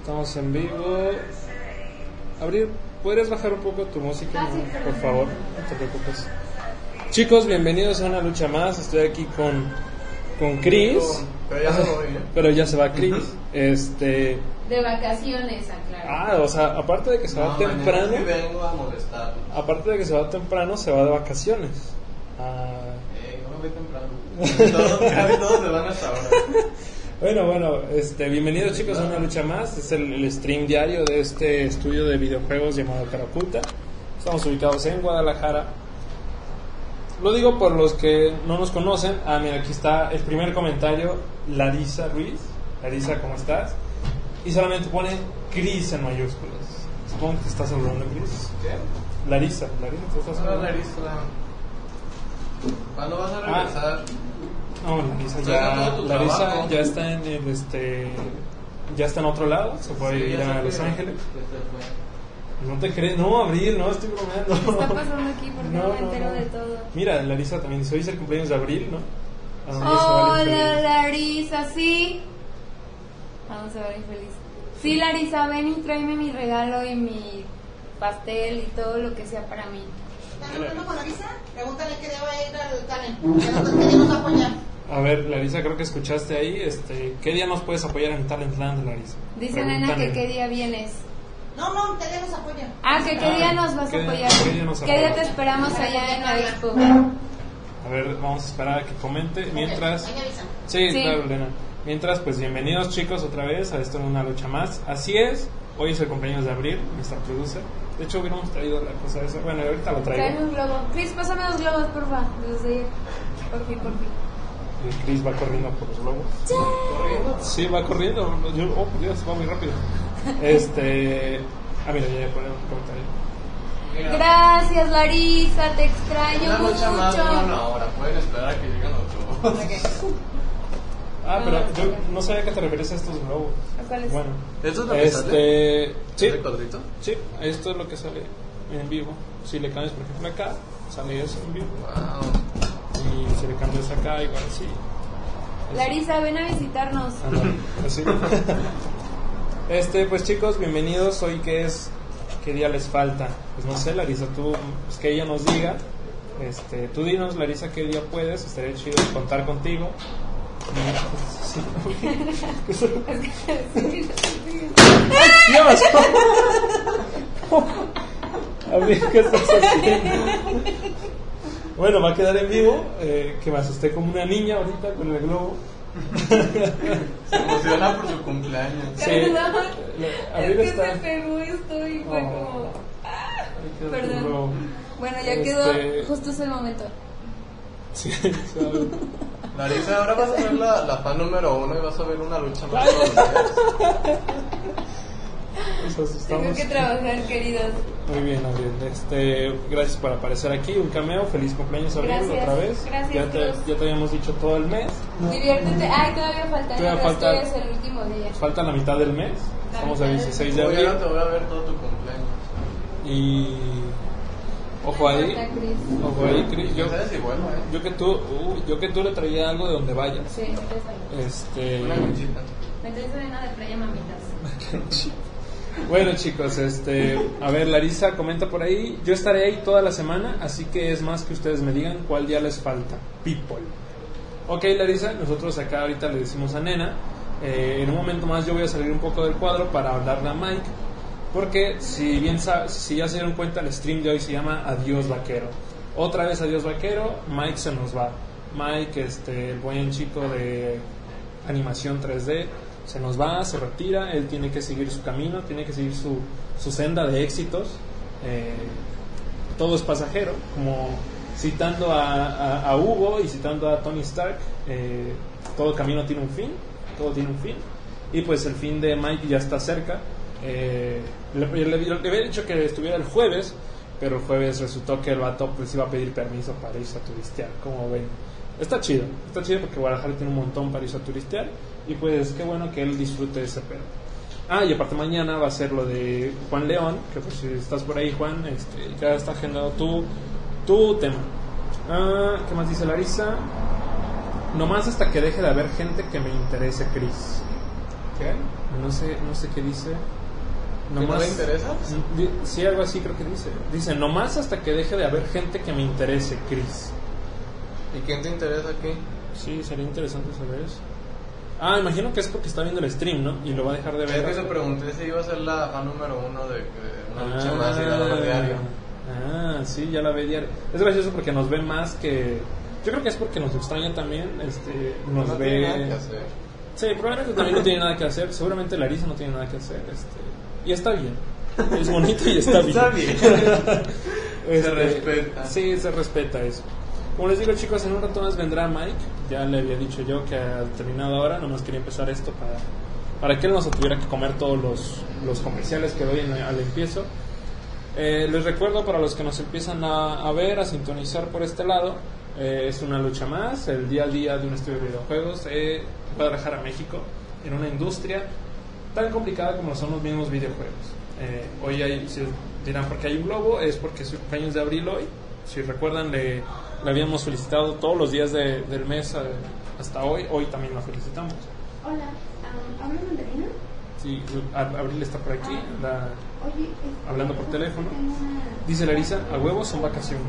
Estamos en vivo. Abril, ¿puedes bajar un poco tu música? Ah, sí, por favor, no te preocupes. Chicos, bienvenidos a una lucha más. Estoy aquí con, con Chris. Pero ya se ¿eh? Pero ya se va Chris. Este. De vacaciones, aclaro. Ah, o sea, aparte de que se va No, temprano. sí vengo a molestar. Aparte de que se va temprano, se va de vacaciones. Ah, Eh, no me voy temprano. Todos, casi todos se van hasta ahora. Bueno, bueno, este, bienvenidos chicos a una lucha más. Es el, el stream diario de este estudio de videojuegos llamado Caraculta. Estamos ubicados en Guadalajara. Lo digo por los que no nos conocen. Ah, mira, aquí está el primer comentario. Larisa Ruiz. Larisa, ¿cómo estás? Y solamente pone Cris en mayúsculas. Supongo que te estás saludando, Cris. ¿Qué? Larisa, Larisa, ¿te estás saludando? Larisa. ¿Cuándo vas a Ah. No, Larisa ¿Estás ya, Larisa ya está en el, este, ya está en otro lado. Se fue a Sí, ir ya a Los que- Ángeles. se fue. No te crees, no, Abril, no, estoy bromeando. ¿Qué está pasando aquí? Porque no, No, me no, entero no. de todo. Mira, Larisa también dice, hoy es el cumpleaños de Abril, ¿no? ¿A dónde se va el Hola, infeliz? Larisa, sí. Vamos a ver, infeliz. Sí, Larisa, ven y tráeme mi regalo y mi pastel y todo lo que sea para mí. ¿Están hablando con Larisa? Pregúntale que deba ir al Canen. Que nos, que nos apoya. A ver, Larisa, creo que escuchaste ahí, este, ¿qué día nos puedes apoyar en Talentland, Larisa? Dice nena que qué día vienes. No, no, que día nos apoya. Ah, que qué Ah, día nos vas ¿qué a apoyar. qué día nos ¿Qué día apoyas? te esperamos allá en la expo? A ver, vamos a esperar a que comente. Mientras... Sí, Sí. claro, Elena. Mientras, pues bienvenidos chicos otra vez a esto en una lucha más. Así es, hoy es el cumpleaños de Abril, nuestra producer. De hecho, hubiéramos traído la cosa esa. Bueno, ahorita lo Trae traigo. un globo. Chris, pásame dos globos, porfa. Los de Por fin, por fin. Y Chris va corriendo por los globos. Sí, va corriendo. Yo, oh, Dios, va muy rápido. Este. Ah, mira, ya pone un comentario. Mira, Gracias, Larisa, te extraño Una lucha más de una mucho. hora. Pueden esperar a que lleguen los globos. Ah, pero yo no sabía que te refieres a estos globos. ¿A cuáles? Bueno, ¿Esto es lo que sale? este. Sí, ¿El cuadrito? sí, esto es lo que sale en vivo. Si le cambias, por ejemplo, acá, sale eso en vivo. Wow. Y si le cambias acá, igual sí. Larisa, ven a visitarnos. Así. Este, pues chicos, bienvenidos. Hoy que es, ¿qué día les falta? Pues no sé, Larisa, tú, pues que ella nos diga. Este, tú dinos, Larisa, qué día puedes. Estaría chido contar contigo. Sí. ¡Dios! A ver, ¿qué estás haciendo? Bueno, va a quedar en vivo. eh, que me asusté como una niña ahorita con el globo. Se emociona por su cumpleaños. Sí. Perdón. Le- Es que está- se pegó esto y fue Oh. como. Tu Perdón. Bueno, ya Este- quedó. Justo es el momento. Sí, ¿sabes? Larisa, ahora vas a ser la, la fan número uno y vas a ver una lucha más días. Nos Tengo que trabajar, queridos. Muy bien, Abril. Este, gracias por aparecer aquí. Un cameo. Feliz cumpleaños, Abril, Gracias. otra vez. Gracias, ya, te, ya te habíamos dicho todo el mes. Diviértete. Ay, todavía falta. Todavía falta- es el último día. Falta la mitad del mes. La Estamos a mitad del 16 de abril. ahora te voy a ver todo tu cumpleaños. Y. Ojo ahí. Ojo ahí, Chris. Yo, No ¿eh? yo que tú, uy, yo que tú le traía algo de donde vayas. Sí, me traes algo. Este. Una conchita. Me traes arena de playa, mamitas. Bueno chicos, este, a ver Larisa comenta por ahí, yo estaré ahí toda la semana, así que es más que ustedes me digan cuál día les falta. People. Ok Larisa, nosotros acá ahorita le decimos a Nena, eh, en un momento más yo voy a salir un poco del cuadro para hablarle a Mike, porque si bien si ya se dieron cuenta el stream de hoy se llama Adiós Vaquero. Otra vez Adiós Vaquero, Mike se nos va. Mike, este, el buen chico de animación 3D, se nos va, se retira, él tiene que seguir su camino, tiene que seguir su, su senda de éxitos. eh, todo es pasajero, como citando a, a- Hugo y citando a Tony Stark, eh, todo camino tiene un fin, todo tiene un fin, y pues el fin de Mike ya está cerca. eh, le había dicho que estuviera el jueves, pero el jueves resultó que el vato pues iba a pedir permiso para irse a turistear, como ven. Está chido, está chido porque Guadalajara tiene un montón para irse a turistear y pues qué bueno que él disfrute ese pedo. Ah, y aparte mañana va a ser lo de Juan León, que pues si estás por ahí Juan, este, ya está agendado tu, tu tema. Ah, ¿Qué más dice Larisa? Nomás hasta que deje de haber gente que me interese, Chris. ¿Qué? No sé, no sé qué dice. ¿Que no le interesa? Sí, algo así creo que dice. Dice, nomás hasta que deje de haber gente que me interese, Chris. ¿Y quién te interesa aquí? Sí, sería interesante saber eso. Ah, imagino que es porque está viendo el stream, ¿no? Y lo va a dejar de Es ver. que te pregunté si iba a ser la fan número uno de, de una lucha Ah, más y ganador diario. Ah, sí, ya la ve diario. Es gracioso porque nos ve más que... Yo creo que es porque nos extraña también. Este, nos no ve... tiene nada que hacer. Sí, probablemente también no tiene nada que hacer. Seguramente Larisa no tiene nada que hacer. Este, y está bien. Es bonito y está bien. Está bien. Este, Se respeta. Sí, se respeta eso. Como les digo, chicos, en un rato más vendrá Mike. Ya le había dicho yo que ha terminado ahora. Nomás quería empezar esto para, para que él no se tuviera que comer todos los, los comerciales que doy en- al empiezo. Eh, les recuerdo para los que nos empiezan a, a ver, a sintonizar por este lado, eh, es una lucha más, el día a día de un estudio de videojuegos de Guadalajara, México, en una industria tan complicada como son los mismos videojuegos. Eh, hoy hay, si dirán por qué hay un globo, es porque es cumpleaños de abril hoy. Si recuerdan, le, le habíamos felicitado todos los días de- del mes eh, hasta hoy, hoy también lo felicitamos. Hola, um, ¿habla mandarina? Sí, Abril está por aquí, la- Oye, Hablando por teléfono. Dice Larisa, a huevos son vacaciones.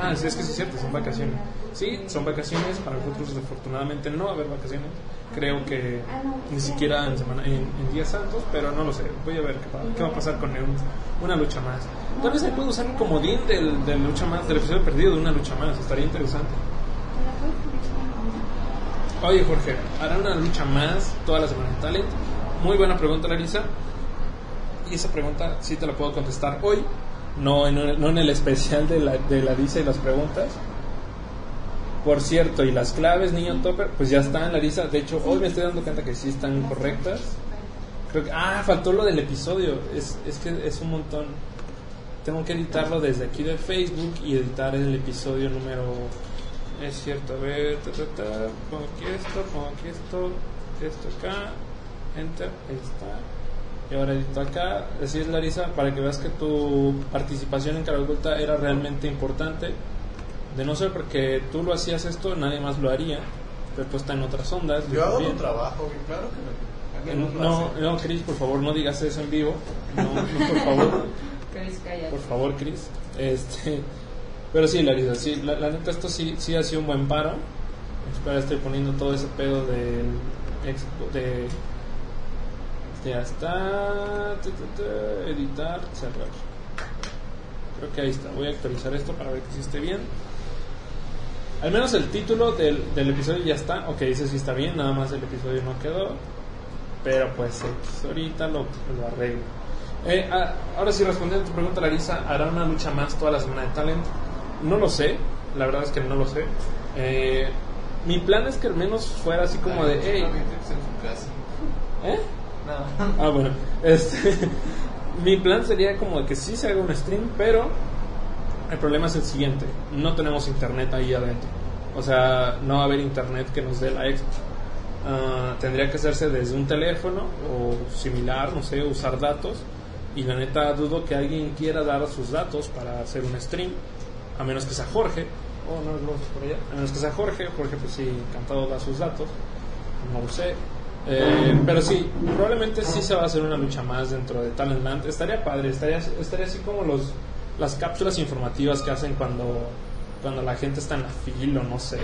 Ah, sí, es que sí es cierto, son vacaciones. Sí, son vacaciones, para nosotros desafortunadamente no va a haber vacaciones. Creo que ni siquiera en, semana, en, en días santos, pero no lo sé. Voy a ver qué, va- qué va a pasar con un- una lucha más. Tal vez se puede usar un comodín del, del lucha más, del episodio perdido de una lucha más, estaría interesante. ¿Me la puedes poner con Oye Jorge, ¿hará una lucha más toda la semana en Talent? Muy buena pregunta Larisa. Y esa pregunta sí te la puedo contestar hoy, no en, no en el especial de la, de la Larisa y las preguntas. Por cierto, y las claves, niño topper, pues ya están, Larisa. De hecho, hoy me estoy dando cuenta que sí están correctas. Creo que, ah, faltó lo del episodio. Es, es que es un montón. Tengo que editarlo desde aquí de Facebook y editar el episodio número. Es cierto, a ver, ta, ta, ta, pongo aquí esto, pongo aquí esto, esto acá, enter, ahí está. Y ahora edito acá. Así es, Larisa, para que veas que tu participación en Cara Oculta era realmente importante. De no ser porque tú lo hacías esto, nadie más lo haría. Pero pues está en otras ondas. Yo hago bien. tu trabajo, claro que no. No, no, Chris, por favor, no digas eso en vivo. No, no, por favor. Chris, cállate. Por favor, Chris. Este, pero sí, Larisa, sí, la, la neta esto sí, sí ha sido un buen paro. Espera, estoy poniendo todo ese pedo del expo- de ya está, editar, cerrar. Creo que ahí está. Voy a actualizar esto para ver que sí esté bien. Al menos el título del, del episodio ya está. Ok, ese sí está bien, nada más el episodio no quedó. Pero pues ahorita lo, lo arreglo. Eh, ah, ahora sí, respondiendo a tu pregunta, Larisa, ¿hará una lucha más toda la semana de talent? No lo sé, la verdad es que no lo sé. Eh, mi plan es que al menos fuera así como de, hey. ¿eh? No. Ah, bueno, este, mi plan sería como de que sí se haga un stream, pero el problema es el siguiente, no tenemos internet ahí adentro. O sea, no va a haber internet que nos dé la expo. Ah, tendría que hacerse desde un teléfono o similar, no sé, usar datos. Y la neta dudo que alguien quiera dar sus datos para hacer un stream, a menos que sea Jorge. Oh, no, no, por allá. A menos que sea Jorge, Jorge pues sí, encantado da sus datos. No lo sé. Eh, pero sí, probablemente sí se va a hacer una lucha más dentro de Talentland. Estaría padre, estaría, estaría así como los las cápsulas informativas que hacen cuando, cuando la gente está en la fila no sé.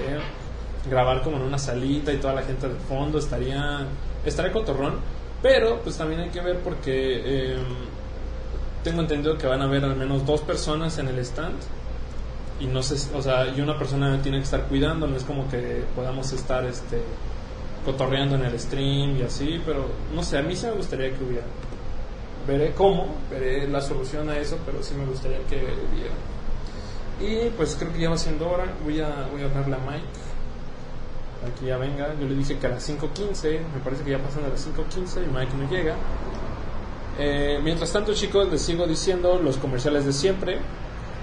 Grabar como en una salita y toda la gente de fondo estaría, estaría cotorrón. Pero pues también hay que ver porque eh, tengo entendido que van a haber al menos dos personas en el stand y no sé, o sea, y una persona tiene que estar cuidando, no es como que podamos estar este cotorreando en el stream y así, pero no sé, a mí sí me gustaría que hubiera. Veré cómo, veré la solución a eso, pero sí me gustaría que hubiera. Y pues creo que ya va siendo hora, voy a, voy a hablarle a Mike. Aquí ya venga, yo le dije que a las 5.15, me parece que ya pasan a las 5.15 y Mike no llega. Eh, mientras tanto, chicos, les sigo diciendo los comerciales de siempre.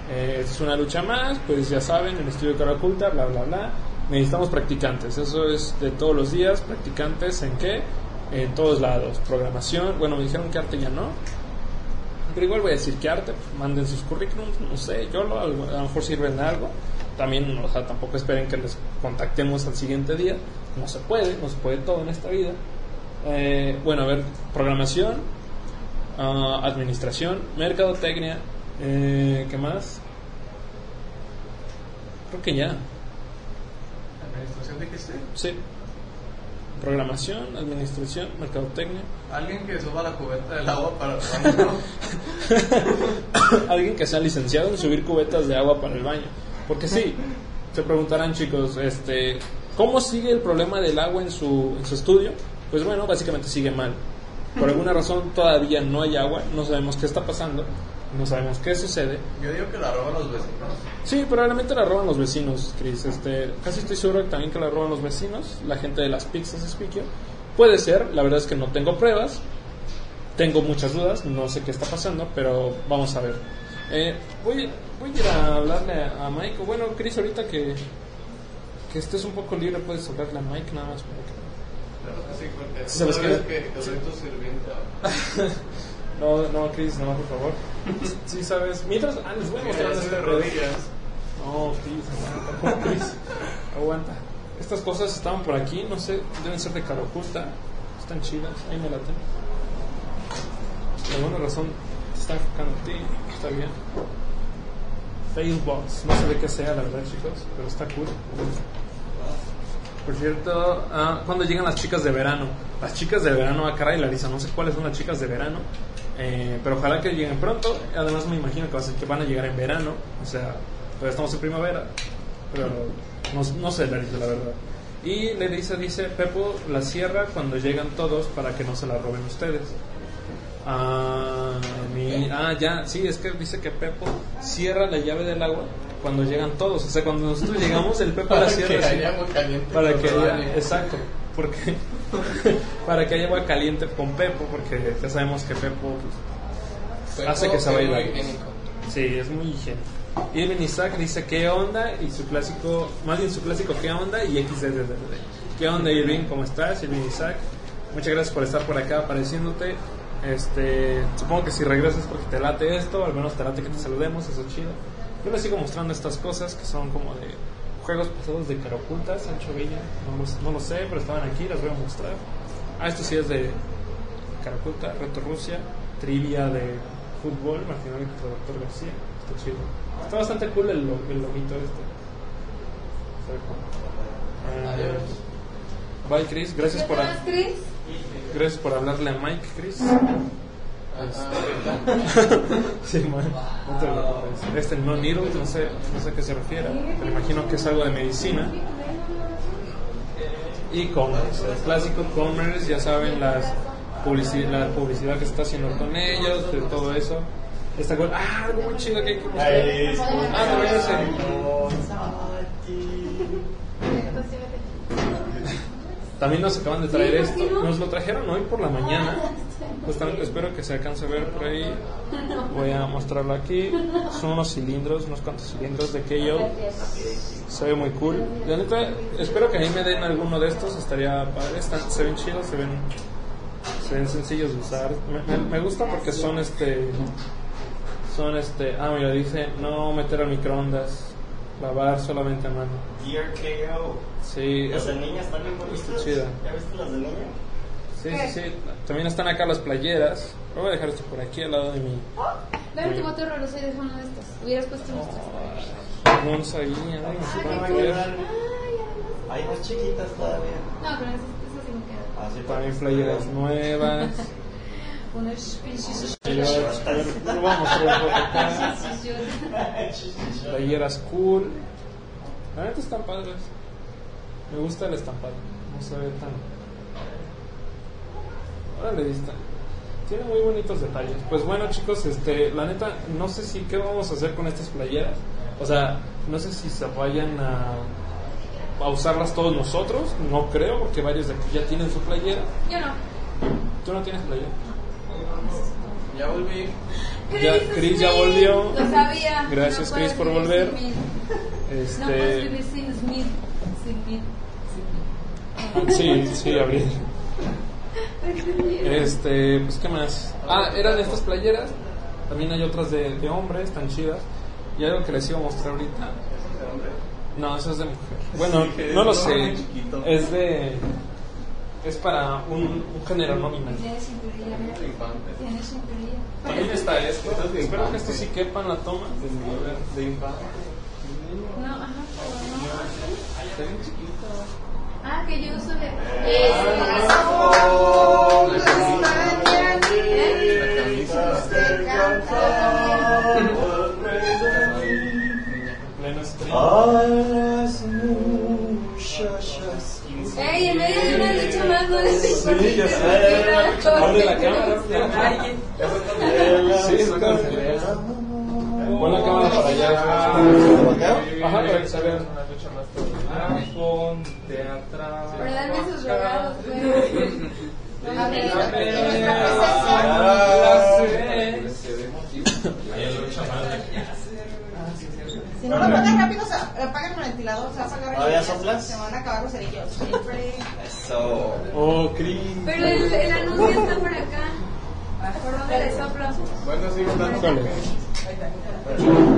Eh, es una lucha más, pues ya saben, en el estudio Cara Oculta, bla, bla, bla. Necesitamos practicantes, eso es de todos los días. ¿Practicantes en qué? En todos lados. Programación, bueno, me dijeron que arte ya no. Pero igual voy a decir que arte, pues, manden sus currículums, no sé, yo lo, a lo mejor sirven de algo. también, o sea, tampoco esperen que les contactemos al siguiente día. No se puede, no se puede todo en esta vida. Eh, bueno, a ver, programación, ah, administración, mercadotecnia, eh, ¿qué más? Creo que ya. ¿Administración dijiste? Sí. Programación, administración, mercadotecnia. Alguien que suba la cubeta del agua para el baño. Alguien que sea licenciado en subir cubetas de agua para el baño. Porque sí, se preguntarán chicos, este, ¿cómo sigue el problema del agua en su, en su estudio? Pues bueno, básicamente sigue mal. Por alguna razón todavía no hay agua, no sabemos qué está pasando, no sabemos qué sucede. Yo digo que la roban los vecinos. Sí, probablemente la roban los vecinos, Chris. Este, casi estoy seguro que también que la roban los vecinos, la gente de las pizzas Spikio. Puede ser, la verdad es que no tengo pruebas, tengo muchas dudas, no sé qué está pasando, pero vamos a ver. Eh, voy, voy a ir a hablarle a, Mike, bueno, Chris, ahorita que, que estés un poco libre, puedes hablarle a Mike nada más para que... ¿sabes qué? No, no, Chris, no, por favor. Sí, sabes. Mientras, ah, les voy a mostrar pedo. rodillas. No, Chris, aguanta, Chris, aguanta. Estas cosas estaban por aquí, no sé, deben ser de Caraculta. Están chidas, ahí me laten. Por alguna razón te está enfocando a ti, está bien. Failbox, no sé de qué sea la verdad, chicos, pero está cool. Por cierto, ah, cuando llegan las chicas de verano? Las chicas de verano, ah, caray, Larisa, no sé cuáles son las chicas de verano, eh, pero ojalá que lleguen pronto. Además, me imagino que, va a ser- que van a llegar en verano, o sea, todavía estamos en primavera, pero no, no sé, Larisa, la verdad. Y Larisa dice: Pepo la cierra cuando llegan todos para que no se la roben ustedes. Ah, mi- ah, ya, sí, es que dice que Pepo cierra la llave del agua cuando llegan todos. O sea, cuando nosotros llegamos, el Pepo la Para cierra. que así. haya agua caliente. Para que haya, exacto, porque para que haya agua caliente con Pepo, porque ya sabemos que Pepo pues, Pepo hace que se vaya. Sí, es muy higiénico. Irving Isaac dice qué onda y su clásico, más bien su clásico qué onda y XDDD. ¿Qué onda Irving? ¿Cómo estás? Irving Isaac. Muchas gracias por estar por acá apareciéndote. Este, supongo que si regresas porque te late esto, al menos te late que te saludemos, eso es chido. Yo les sigo mostrando estas cosas que son como de juegos pasados de cara oculta, Sancho Villa, no lo, no lo sé, pero estaban aquí, las voy a mostrar. Ah, esto sí es de cara oculta, Reto Rusia, trivia de fútbol, Martinoli contra Doctor García, está chido. Está bastante cool el, lo- el lomito este. Adiós. Bye Chris, gracias por, gracias por hablarle a Mike Chris. Sí, man. Este no needles, no sé, no sé a qué se refiere, pero imagino que es algo de medicina. E-commerce, el clásico commerce, ya saben las publici- la publicidad que se está haciendo con ellos, de todo eso. Esta cosa, ah, algo muy chido que hay que mostrar. Ah, también nos acaban de traer Sí, ¿por esto. Nos lo trajeron hoy por la mañana. Justamente espero que se alcance a ver por ahí. Voy a mostrarlo aquí. Son unos cilindros, unos cuantos cilindros de KO. Se ve muy cool. La neta, espero que ahí me den alguno de estos. Estaría padre. Están- se ven chidos, se ven, se ven sencillos de usar. Me, me- me gusta porque son este. Son este. Ah, mira, dice no meter al microondas. Lavar solamente a mano. Gear KO. Sí, Las de niña están bien bonitas. Está chida. ¿Ya viste las de niña? Sí, sí, sí. También están acá las playeras. Voy a dejar esto por aquí al lado de mi. La última torre horrorosa y deja uno de estos. Hubieras puesto nuestras. No lo sabía, no sé Sí, Hay más chiquitas todavía. No, pero esas, esas sí me quedan. Así También playeras nuevas. A mostrar un poco acá. Playeras cool. La neta están padres. Me gusta el estampado. No se ve tan. Órale, vista. Tiene muy bonitos detalles. Pues bueno, chicos, este, la neta, no sé si qué vamos a hacer con estas playeras. O sea, no sé si se vayan a, a usarlas todos nosotros. No creo, porque varios de aquí ya tienen su playera. Yo no. ¿Tú no tienes playera? Ya volví. Ya, Chris ya volvió. Lo sabía. Gracias, No Chris, por volver. No puedes Este, vivir sin Smith. Sin mí. ah, sí, sí, Abril. Este, pues qué más. Ah, eran estas playeras. También hay otras de, de hombres, tan chidas. Y algo que les iba a mostrar ahorita. No, eso es de mujer. Bueno, no lo sé. Es de. Es para un, un género nominal. También está esto. Espero que esto sí quepa en la toma. De, de infante. No, ajá, pero no. Sí, ya sé. Ponle la cámara. Sí, Pon la cámara para allá. Ajá, para que se vean una lucha más. Ah, ponte atrás. Pero dame sus regalos, pues. A ver, A ver. en nuestra presencia. Ahí lucha Si no lo apagas rápido, se apagan el ventilador, se va a apagar ¿Todavía el soplas? Se van a acabar los cerillos. Siempre. Eso. Oh, Cris. Pero el, el anuncio está por acá. ¿Por dónde le soplo? Bueno, sí. Híjole.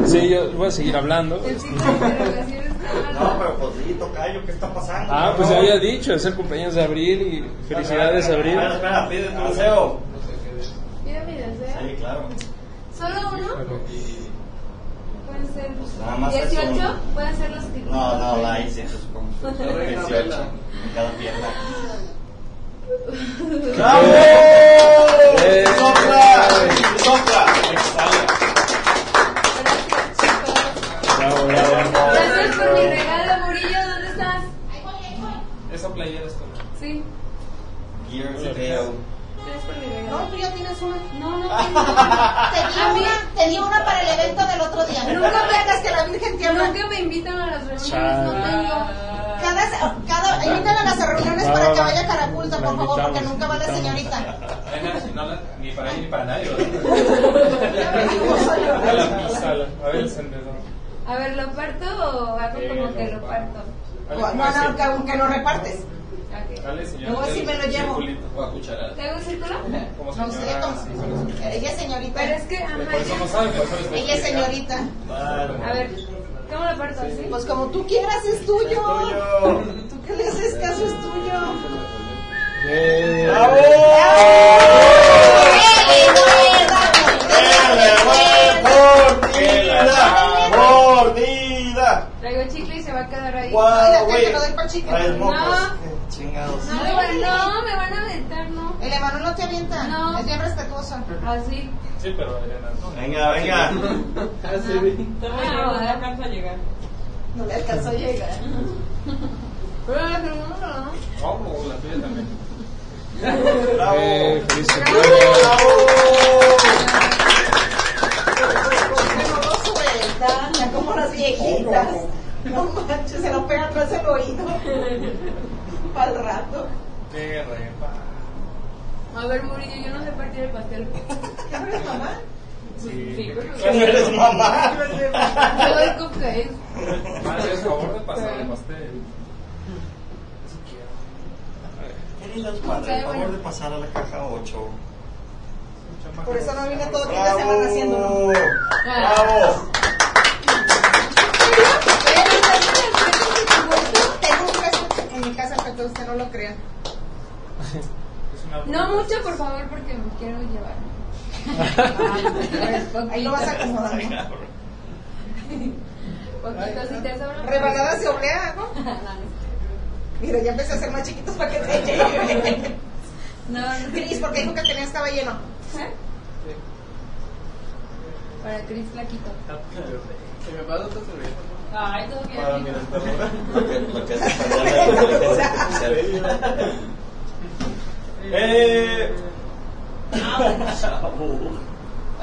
Sí, yo voy a seguir hablando. No, pero pues sí, tocayo, ¿qué está pasando? Ah, pues ya había dicho, es el cumpleaños de abril y felicidades Abril. Espera, espera, pide tu deseo. Mira mi deseo. Sí, claro. ¿Solo uno? Pueden ser Nada más es 18, uno. pueden ser los que No, no, la hice, como 18 en cada pierna. ¡Bravo! A ver, ¿lo parto o hago Sí, como que lo parto. No, no, que aunque lo repartes. Dale, señor. Luego sí me lo llevo. ¿Te hago un círculo? Como No, señora. sí, como señora. Ella es señorita. Pero es que, ajá, Por eso no ya. sabe, por eso le estoy Ella es señorita. A ver, ¿cómo lo parto? ¿Así? Pues como tú quieras, es tuyo. tuyo. Tú que le haces caso, es tuyo. Eh, ¡Bravo! ¡Mordida! ¡Mordida! Traigo chicle y se va a quedar ahí. ¡Guau, güey! Traes mocos. No. Chingados. No, me van, no, me van a aventar, no. El Emanuel no te avienta. No. Es bien respetuoso. Así. Sí, pero Elena, no. Venga, venga. Ah, no alcanza a llegar. No le alcanzó a llegar. Pero la segunda no. Oh, la tuya también. ¡Bravo! Eh, feliz ¡Bravo! No ya. No manches, se lo pegan más el oído. Para el rato. Qué repa. A ver, Murillo, yo no sé partir el pastel. ¿Qué no eres mamá? Sí. ¿Cómo eres mamá? Yo doy cupcakes. Madre, por favor de pasar el pastel. Eso quiero. Queridos padres, por favor de pasar a la caja 8. Por eso no vine todo el fin de semana haciéndolo. ¡Bravo! Tengo un peso en mi casa para que usted no lo crea. No mucho, por favor, porque me quiero llevar. Ahí lo vas acomodando. Poquito, si te sobra. Rebanadas de oblea, ¿no? Mira, ya empecé a ser más chiquitos para que te lleguen. no, no. Cris, porque dijo que tenía estaba lleno. ¿Eh? Para Chris Flaquito. Si me pasa otra servilleta. Ay, todo Para mi bien. Lo que, lo que es español de inteligencia artificial. ¡Eh!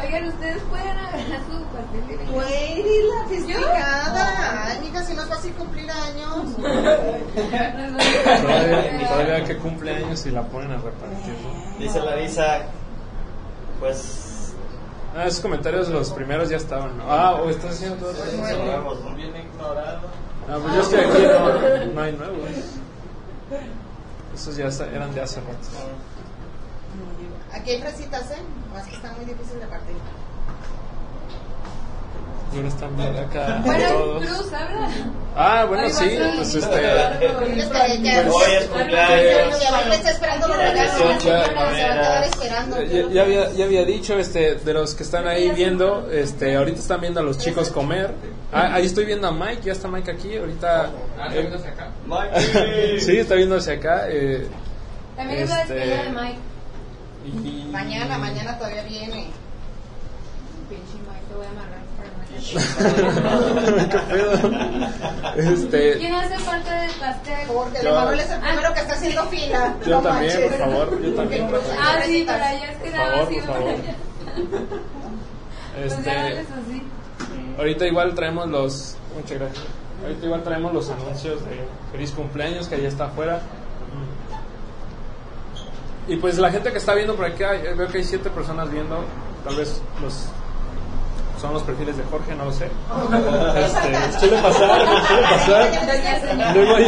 Oigan, ustedes pueden agarrar su pastel de Tú eres la festejada. Ay, mija, si no es fácil cumplir años. Todavía, todavía que cumple años y la ponen a repartir. Dice Larisa, pues. Ah, esos comentarios, los primeros ya estaban. ¿no? Ah, o estás haciendo todo eso. Nuevos, ¿no? Bien ignorado. Ah, pues yo estoy aquí, no, no hay nuevos. Esos ya está- eran de hace rato. Aquí hay fresitas, ¿eh? Más que están muy difíciles de partir. Y ahora están viendo acá Bueno, todos. Cruz, habla. Ah, bueno, sí, pues este. Hoy es cumpleaños. Está. Ya- había, ya había dicho, este, de los que están ahí viendo, este, ahorita están viendo a los chicos comer. Ah, ahí estoy viendo a Mike, ya está Mike aquí, ahorita. eh, Mikey. sí, está viendo hacia acá. eh, También es la Este- despedida de Mike. y- Mañana, mañana todavía viene. Pinche Mike, te voy a amarrar no ¿Qué pedo? Este, ¿Quién hace parte del pastel? Porque Yo- Manuel es el primero que está haciendo fila. Yo No también, manches. por favor, yo también. Porque Cruz Ah, sí, para allá es que Por nada favor, así. por favor. Pues este, así. ahorita igual traemos los. Muchas gracias. Ahorita igual traemos los anuncios de feliz cumpleaños que ya está afuera. Y pues la gente que está viendo por acá, veo que hay siete personas viendo. Tal vez los son los perfiles de Jorge, no lo sé. Este, suele pasar, suele pasar. Luego hay,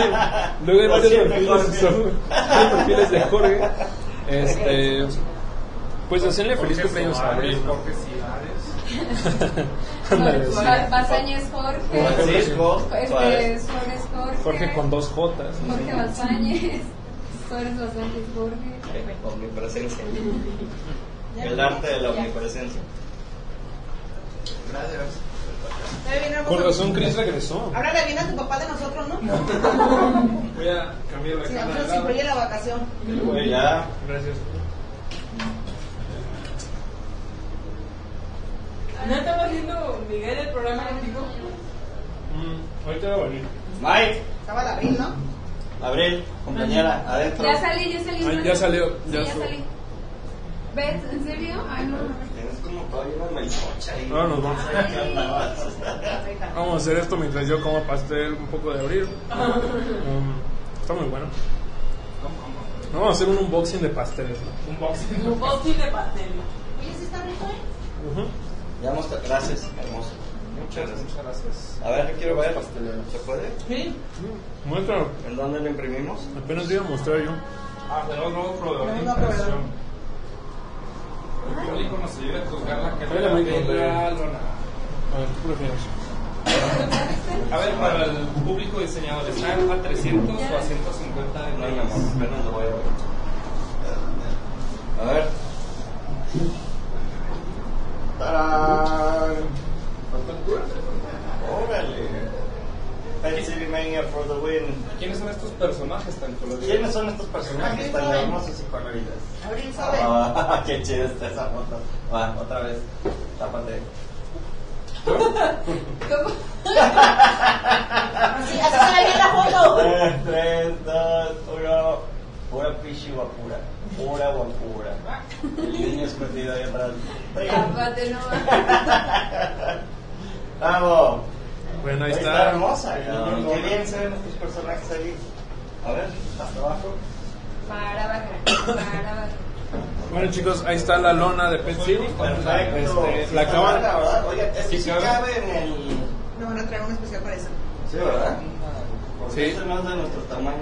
luego hay varios perfiles, Jorge. son perfiles de Jorge. Este, pues hacerle feliz cumpleaños a Abril. ¿no? Ándale, sí. Ba- Bazañez Jorge. Francisco. Este, Suárez. Suárez Jorge. Jorge con dos Jotas. Jorge Bazañez. Suárez Bazañez Jorge. Omnipresencia. El arte de la omnipresencia. Ya viene Por razón, Chris regresó. Ahora le viene a tu papá de nosotros, ¿no? Voy a cambiar la Sí, cámara. nosotros siempre en la vacación. Ya. Gracias. ¿No estaba haciendo Miguel el programa contigo? Mm, ahorita voy a venir. Mike. Estaba el abril, ¿no? Abril, compañera, adentro. Ya salí, ya salí. Ay, ya salió, Sí, ya ya su- salí. ¿Ves? ¿En serio? Ay, no. Como todavía una melcocha ahí. Ahora nos vamos. Vamos a hacer esto mientras yo como pastel un poco de abril. Um, está muy bueno. Vamos a hacer un unboxing de pasteles. ¿no? Unboxing. Un posting de pastel. Oye, sí está rico, ¿eh? Ya hemos gracias, hermoso. Muchas gracias. Muchas gracias. A ver, quiero ver. ¿Se puede? Sí. Muestra. ¿En dónde lo imprimimos? Apenas te iba a mostrar yo. Ah, tenemos nuevo proveedor de Tenemos El público nos ayuda a juzgar la de lona. A ver, ¿qué prefieres? A ver, para el público diseñador, ¿está a 300 o a 150 de No, mi amor, megas? apenas lo voy a ver. A ver. ¡Tarán! ¡Órale! Pennsylvania for the win. ¿Quiénes son estos personajes tan coloridos? ¿Quiénes son estos personajes tan hermosos y coloridos? Abril sabe. Ah, qué chida está esa foto. Va, otra vez. Tápate. Así, así se ve bien la foto. Tres, tres, dos, uno. Pura pichi guapura. Pura guapura. El niño escondido ahí atrás. Tápate, no. Vamos. Bueno, ahí Ahí está está. hermosa. cabrón. Qué bien se ven estos personajes ahí. A ver, hasta abajo. Para bajar. Para bajar. Bueno chicos, ahí está la lona de Pet City. Perfecto. Este, la acaban. Oye, esto Sí sí cabe. cabe en el. Van a traer un especial para eso. Sí, ¿verdad? Sí. este no es de nuestro tamaño.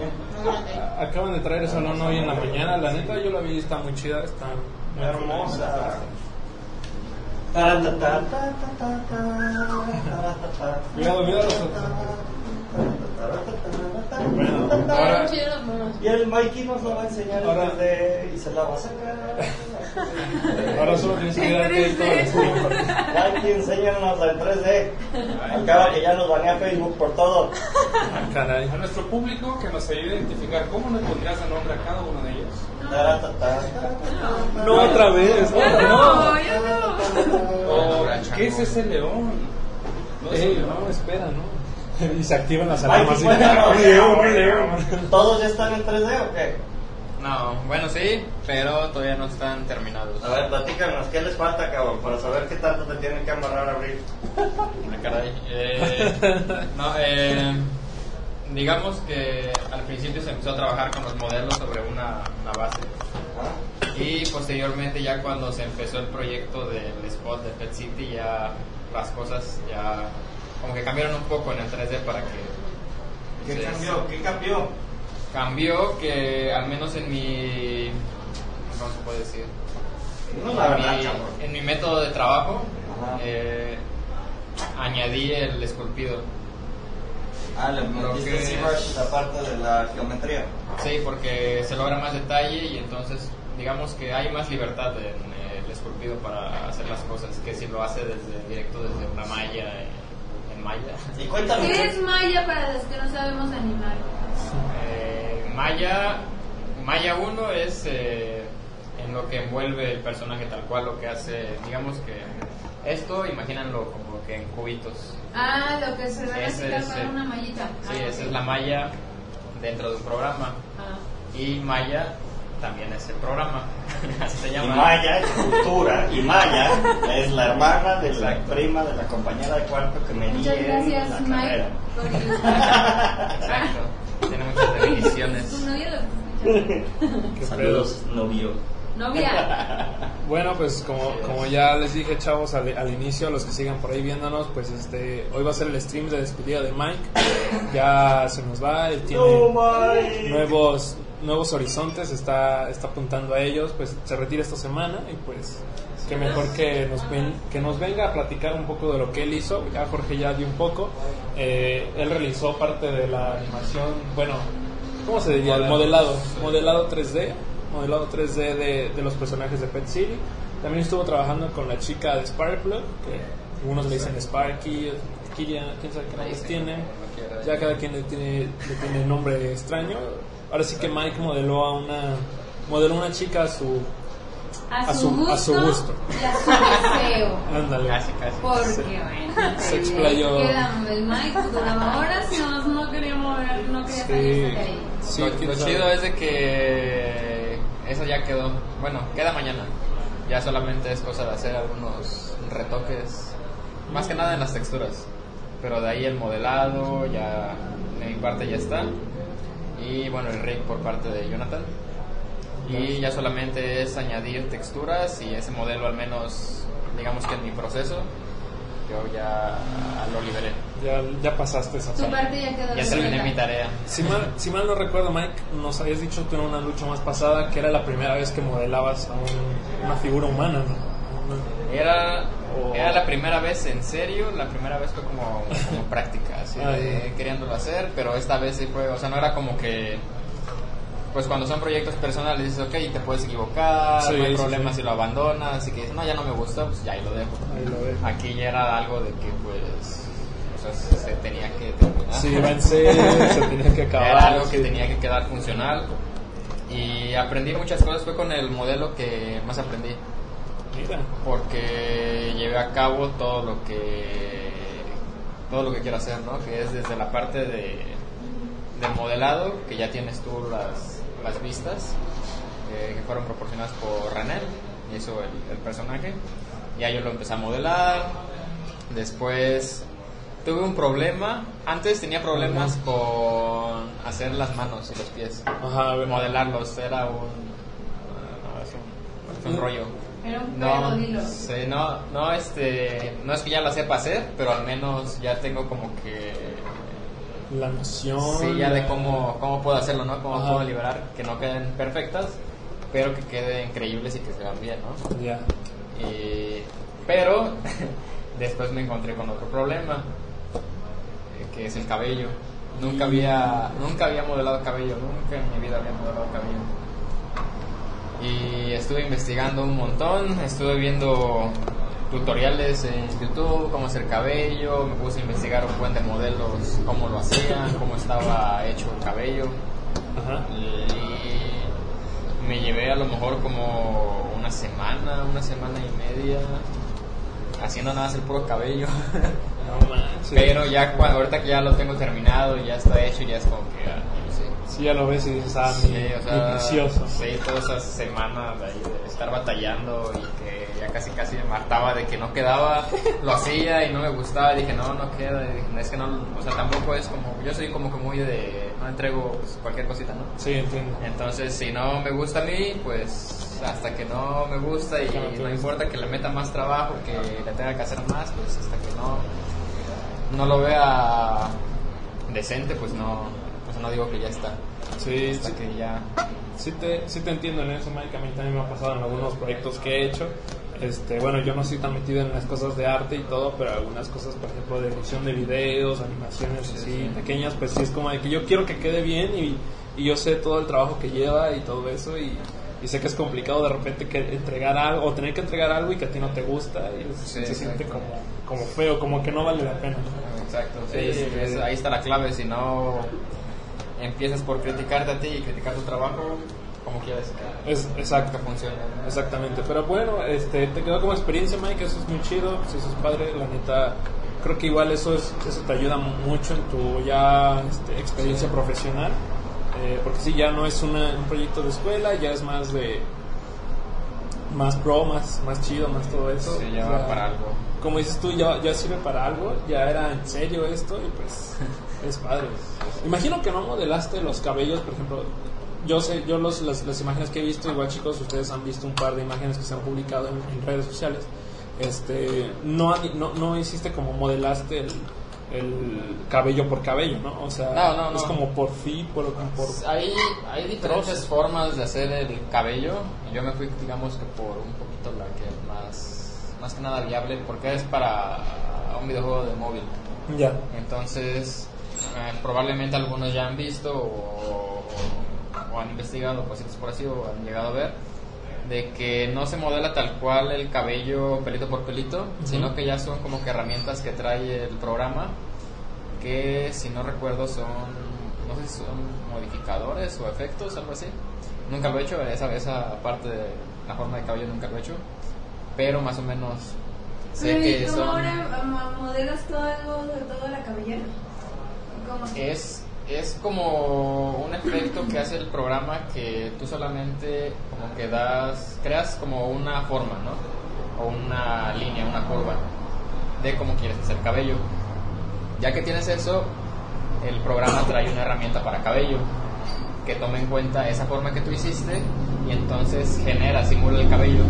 No acaban de traer esa lona hoy en la mañana. La neta yo la vi, está muy chida, está muy Hermosa. Cuidado, cuidado los otros. Bueno, ahora. Y el Mikey nos lo va a enseñar Ahora- en 3D y se la va a sacar. Ahora solo tienes que dar crédito al stream. Mikey, enséñanos en 3D. Acaba que ya nos banea Facebook por todo. Ah, caray. A nuestro público que nos ayude a identificar cómo le pondrías el nombre a cada uno de ellos. No otra vez. No, ya no. O, ¿Qué es ese león? No Ey, león. no, espera, ¿no? Y se activan las alarmas. y- león, león. ¿Todos ya están en 3D o qué? No, bueno, sí, pero todavía no están terminados. A ver, platícanos, ¿qué les falta, cabrón? Para saber qué tanto te tienen que amarrar a abrir. Ah, caray. Eh, no, eh, digamos que al principio se empezó a trabajar con los modelos sobre una, una base. ¿Ah? Y posteriormente ya cuando se empezó el proyecto del spot de Pet City ya las cosas ya como que cambiaron un poco en el 3D para que ¿Qué cambió? ¿Qué cambió? Cambió que al menos en mi ¿cómo se puede decir? No, la en, verdad, mi, en mi método de trabajo eh, añadí el esculpido. Ah, le metiste ZBrush es- la parte de la geometría. Sí, porque se logra más detalle y entonces digamos que hay más libertad en el esculpido para hacer las cosas que si lo hace desde directo desde una malla en, en malla. Y cuéntame. ¿Qué es Maya para los que no sabemos animar? Maya, Maya 1 es eh, en lo que envuelve el personaje tal cual, lo que hace, digamos que esto, imagínenlo como que en cubitos. Ah, lo que se ve así es tal el- cual, una mallita. Sí, Ah, esa ok. es la malla dentro de un programa. Ah. Y Maya también es el programa, así se Y llama. Maya es cultura. Y Maya es la hermana de la prima de la compañera de cuarto que me Muchas en gracias, la Mike, por. Exacto, muchas Tu novio lo. Qué Saludos, novio. Novia. Bueno, pues como, como ya les dije, chavos, al, al inicio, a los que sigan por ahí viéndonos, pues este hoy va a ser el stream de despedida de Mike. Ya se nos va, él tiene Mike. nuevos nuevos horizontes, está, está apuntando a ellos, pues se retira esta semana y pues qué mejor que nos, ven- que nos venga a platicar un poco de lo que él hizo. Ya Jorge ya dio un poco. Eh, él realizó parte de la animación, bueno, ¿cómo se diría? El modelado, modelado 3D, modelado 3D de, de los personajes de Pet City. También estuvo trabajando con la chica de Sparkplug, que algunos le dicen Sparky, Kiria, quién sabe qué nombres tiene. Ya cada quien le tiene, le tiene nombre extraño. Ahora sí que Mike modeló a una modeló una chica a su A A su, gusto, a su gusto. y a su deseo. ándale. Casi, casi. Porque, bueno, Se explayó. Quedamos, el Mike duraba horas y no, no quería mover, no quería Sí. salirse de ahí. Sí, lo lo chido es de que eso ya quedó. Bueno, queda mañana. Ya solamente es cosa de hacer algunos retoques, más que nada en las texturas. Pero de ahí el modelado, ya de mi parte ya está. Y bueno, el rig por parte de Jonathan. Y ya solamente es añadir texturas y ese modelo al menos, digamos que en mi proceso, yo ya lo liberé. Ya, ya pasaste esa Tu parte. parte ya quedó Ya terminé mi tarea. Si mal, si mal no recuerdo, Mike, nos habías dicho tú en una lucha más pasada que era la primera vez que modelabas a un- una figura humana, ¿no? Era, O- era la primera vez en serio, la primera vez fue como, como práctica, así Ah, de queriéndolo hacer, pero esta vez sí fue, o sea, no era como que, pues cuando son proyectos personales dices, ok, te puedes equivocar, Sí, no hay sí, problema sí. si lo abandonas, y que dices, no, ya no me gusta, pues ya ahí lo dejo. Ahí lo ves. Aquí ya era algo de que, pues, o sea, se se tenía que terminar. Sí, se tenía que acabar. Era algo que tenía que quedar funcional. Y aprendí muchas cosas, fue con el modelo que más aprendí Mira, porque llevé a cabo todo lo que todo lo que quiero hacer, ¿no? Que es desde la parte de del modelado, que ya tienes tú las, las vistas eh, que fueron proporcionadas por René, hizo el, el personaje. Ya yo lo empecé a modelar. Después tuve un problema. Antes tenía problemas con hacer las manos y los pies. Ajá, a ver. Modelarlos era un, no, es un, un rollo. Era un No, sí, no, no, este, no es que ya la sepa hacer, pero al menos ya tengo como que, la noción. sí, ya de cómo, cómo puedo hacerlo, ¿no? Cómo Ajá. puedo liberar, que no queden perfectas, pero que queden creíbles y que se vean bien, ¿no? Ya. Y- pero después me encontré con otro problema, eh, que es el cabello. Nunca había, nunca había modelado cabello, nunca en mi vida había modelado cabello. Y estuve investigando un montón, estuve viendo tutoriales en YouTube, cómo hacer cabello, me puse a investigar un buen de modelos, cómo lo hacían, cómo estaba hecho el cabello. Ajá. Y me llevé a lo mejor como una semana, una semana y media haciendo nada más el puro cabello. No manches. Pero ya cuando, ahorita que ya lo tengo terminado, ya está hecho, ya es como que ah, no sé. Sí, ya lo ves y dices, ah, Sí, mi, o sea, mi precioso. sí, toda esa semana de, ahí de estar batallando y que ya casi casi me hartaba de que no quedaba, lo hacía y no me gustaba, y dije, no, no queda, dije, es que no, o sea, tampoco es como, yo soy como que muy de, no entrego pues, cualquier cosita, ¿no? Sí, entiendo. Entonces, si no me gusta a mí, pues hasta que no me gusta y Claro, no importa que le meta más trabajo, que le tenga que hacer más, pues hasta que no, no lo vea decente, pues no, pues no digo que ya está. Sí, Hasta sí, que ya... sí te, sí te entiendo en eso, Mike. A mí también me ha pasado en algunos proyectos que he hecho. Este, bueno, yo no soy tan metido en las cosas de arte y todo, pero algunas cosas, por ejemplo, de edición de videos, animaciones así pequeñas, pues sí es como de que yo quiero que quede bien y, y yo sé todo el trabajo que lleva y todo eso y, y sé que es complicado de repente que entregar algo o tener que entregar algo y que a ti no te gusta y Sí, se siente como, como feo, como que no vale la pena. Exacto, sí, es- ahí está la clave. Si no empiezas por criticarte a ti y criticar tu trabajo, ¿cómo quieres que, Es, exacto. que funcione? Exactamente, pero bueno, este, te quedó como experiencia, Mike, eso es muy chido, pues eso es padre, la neta, creo que igual eso es, eso te ayuda mucho en tu ya este, experiencia profesional, eh, porque sí, ya no es una- un proyecto de escuela, ya es más de, más pro, más, más chido, más todo eso. Sí, ya O va sea, para algo. Como dices tú, ya, ya sirve para algo, ya era en serio esto y pues es padre. Imagino que no modelaste los cabellos, por ejemplo, yo sé, yo los, las, las imágenes que he visto, igual chicos, ustedes han visto un par de imágenes que se han publicado en, en redes sociales. Este, no, no, no hiciste como modelaste el, el cabello por cabello, ¿no? O sea, No, no, es no. como por fin, por, por Hay, hay diferentes Trozos. formas de hacer el cabello yo me fui, digamos que por un poquito la que más, más que nada viable porque es para un videojuego de móvil. ya. Entonces, eh, probablemente algunos ya han visto o, o han investigado cositas por así o han llegado a ver de que no se modela tal cual el cabello pelito por pelito, sino que ya son como que herramientas que trae el programa que si no recuerdo son, no sé si son modificadores o efectos, algo así. Nunca lo he hecho, esa, esa parte de la forma de cabello nunca lo he hecho, pero más o menos sé Pero, ¿y que cómo son... ahora modelas todo, toda la cabellera? ¿Cómo? Es, es como un efecto que hace el programa que tú solamente como que das, creas como una forma, ¿no? O una línea, una curva de cómo quieres hacer cabello. Ya que tienes eso, el programa trae una herramienta para cabello que toma en cuenta esa forma que tú hiciste y entonces genera, simula el cabello.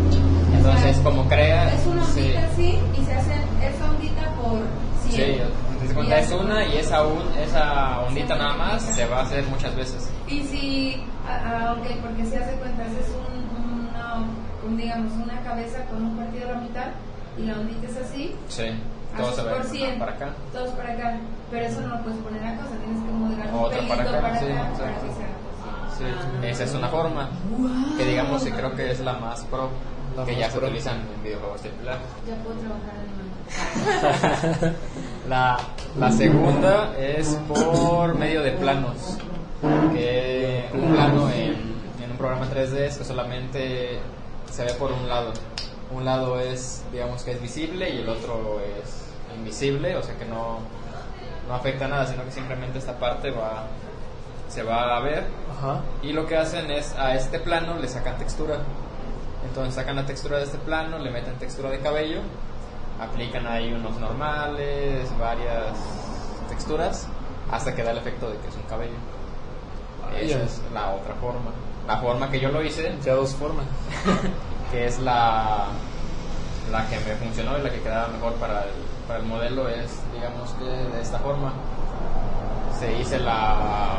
Entonces, como crea... Es una sí. ondita así y se hace esa ondita por 100. Sí, te cuenta, es una y esa, un, esa ondita nada más se va a hacer muchas veces. Y si, ah, ok, porque si hace cuenta, haces un, una, un, digamos, una cabeza con un partido a la mitad y la ondita es así, Sí, todo haces se por ve 100, para acá. todos para acá, pero eso no lo puedes poner a cosa, tienes que modelar un pelito para para acá, acá, sí, para exacto. que sea Sí, esa es una forma que digamos que creo que es la más pro La que ya se utilizan en videojuegos AAA. Ya puedo trabajar animando. La, la segunda es por medio de planos. Que un plano en, en un programa 3D es que solamente se ve por un lado. Un lado es, digamos que es visible y el otro es invisible, o sea que no, no afecta nada, sino que simplemente esta parte va, se va a ver. Ajá. Y lo que hacen es a este plano le sacan textura. Entonces sacan la textura de este plano, le meten textura de cabello, aplican ahí unos normales, varias texturas, hasta que da el efecto de que es un cabello. Esa es la otra forma. La forma que yo lo hice, Ya dos formas. que es la, la que me funcionó y la que quedaba mejor para el, para el modelo, es, digamos que de esta forma. Se hice la,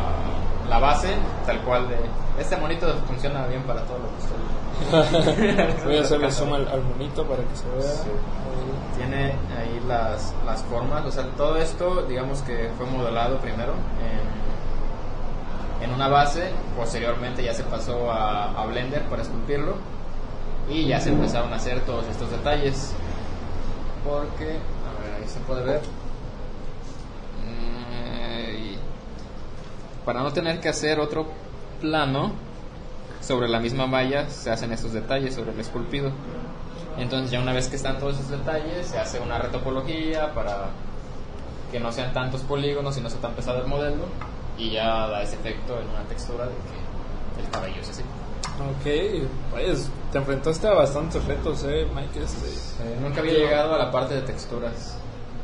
la base, tal cual de... Este monito funciona bien para todo lo que estoy... Voy a hacerle zoom al, al monito para que se vea. Sí. Tiene ahí las, las formas, o sea, todo esto, digamos que fue modelado primero en, en una base, posteriormente ya se pasó a, a Blender para esculpirlo y ya se empezaron a hacer todos estos detalles. Porque, a ver, ahí se puede ver. Eh, para no tener que hacer otro plano sobre la misma malla, se hacen estos detalles sobre el esculpido. Entonces ya una vez que están todos esos detalles, se hace una retopología para que no sean tantos polígonos y no sea tan pesado el modelo y ya da ese efecto en una textura de que el cabello es así. Ok, pues te enfrentaste a bastantes retos, eh, Mike. Este, Eh, nunca había llegado a la parte de texturas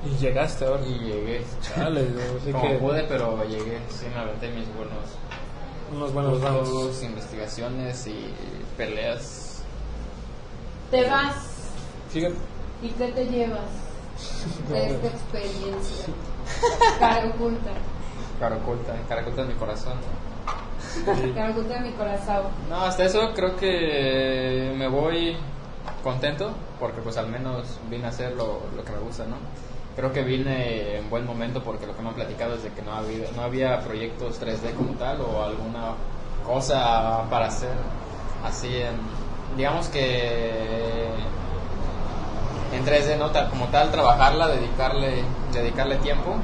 y llegaste ahora. y llegué. Chale, así Como que pude, pero llegué. Sí, me aventé mis buenos unos buenos cursos, investigaciones y peleas. Te vas Fíjate, y ¿qué te llevas de esta experiencia? Cara oculta, Cara oculta, cara oculta en mi corazón. cara oculta de mi corazón. No, hasta eso creo que me voy contento porque pues al menos vine a hacer lo, lo que me gusta, ¿no? Creo que vine en buen momento porque lo que me han platicado es de que no había, no había proyectos 3D como tal o alguna cosa para hacer así en, digamos que en 3D, ¿no? Como tal, trabajarla, dedicarle, dedicarle tiempo.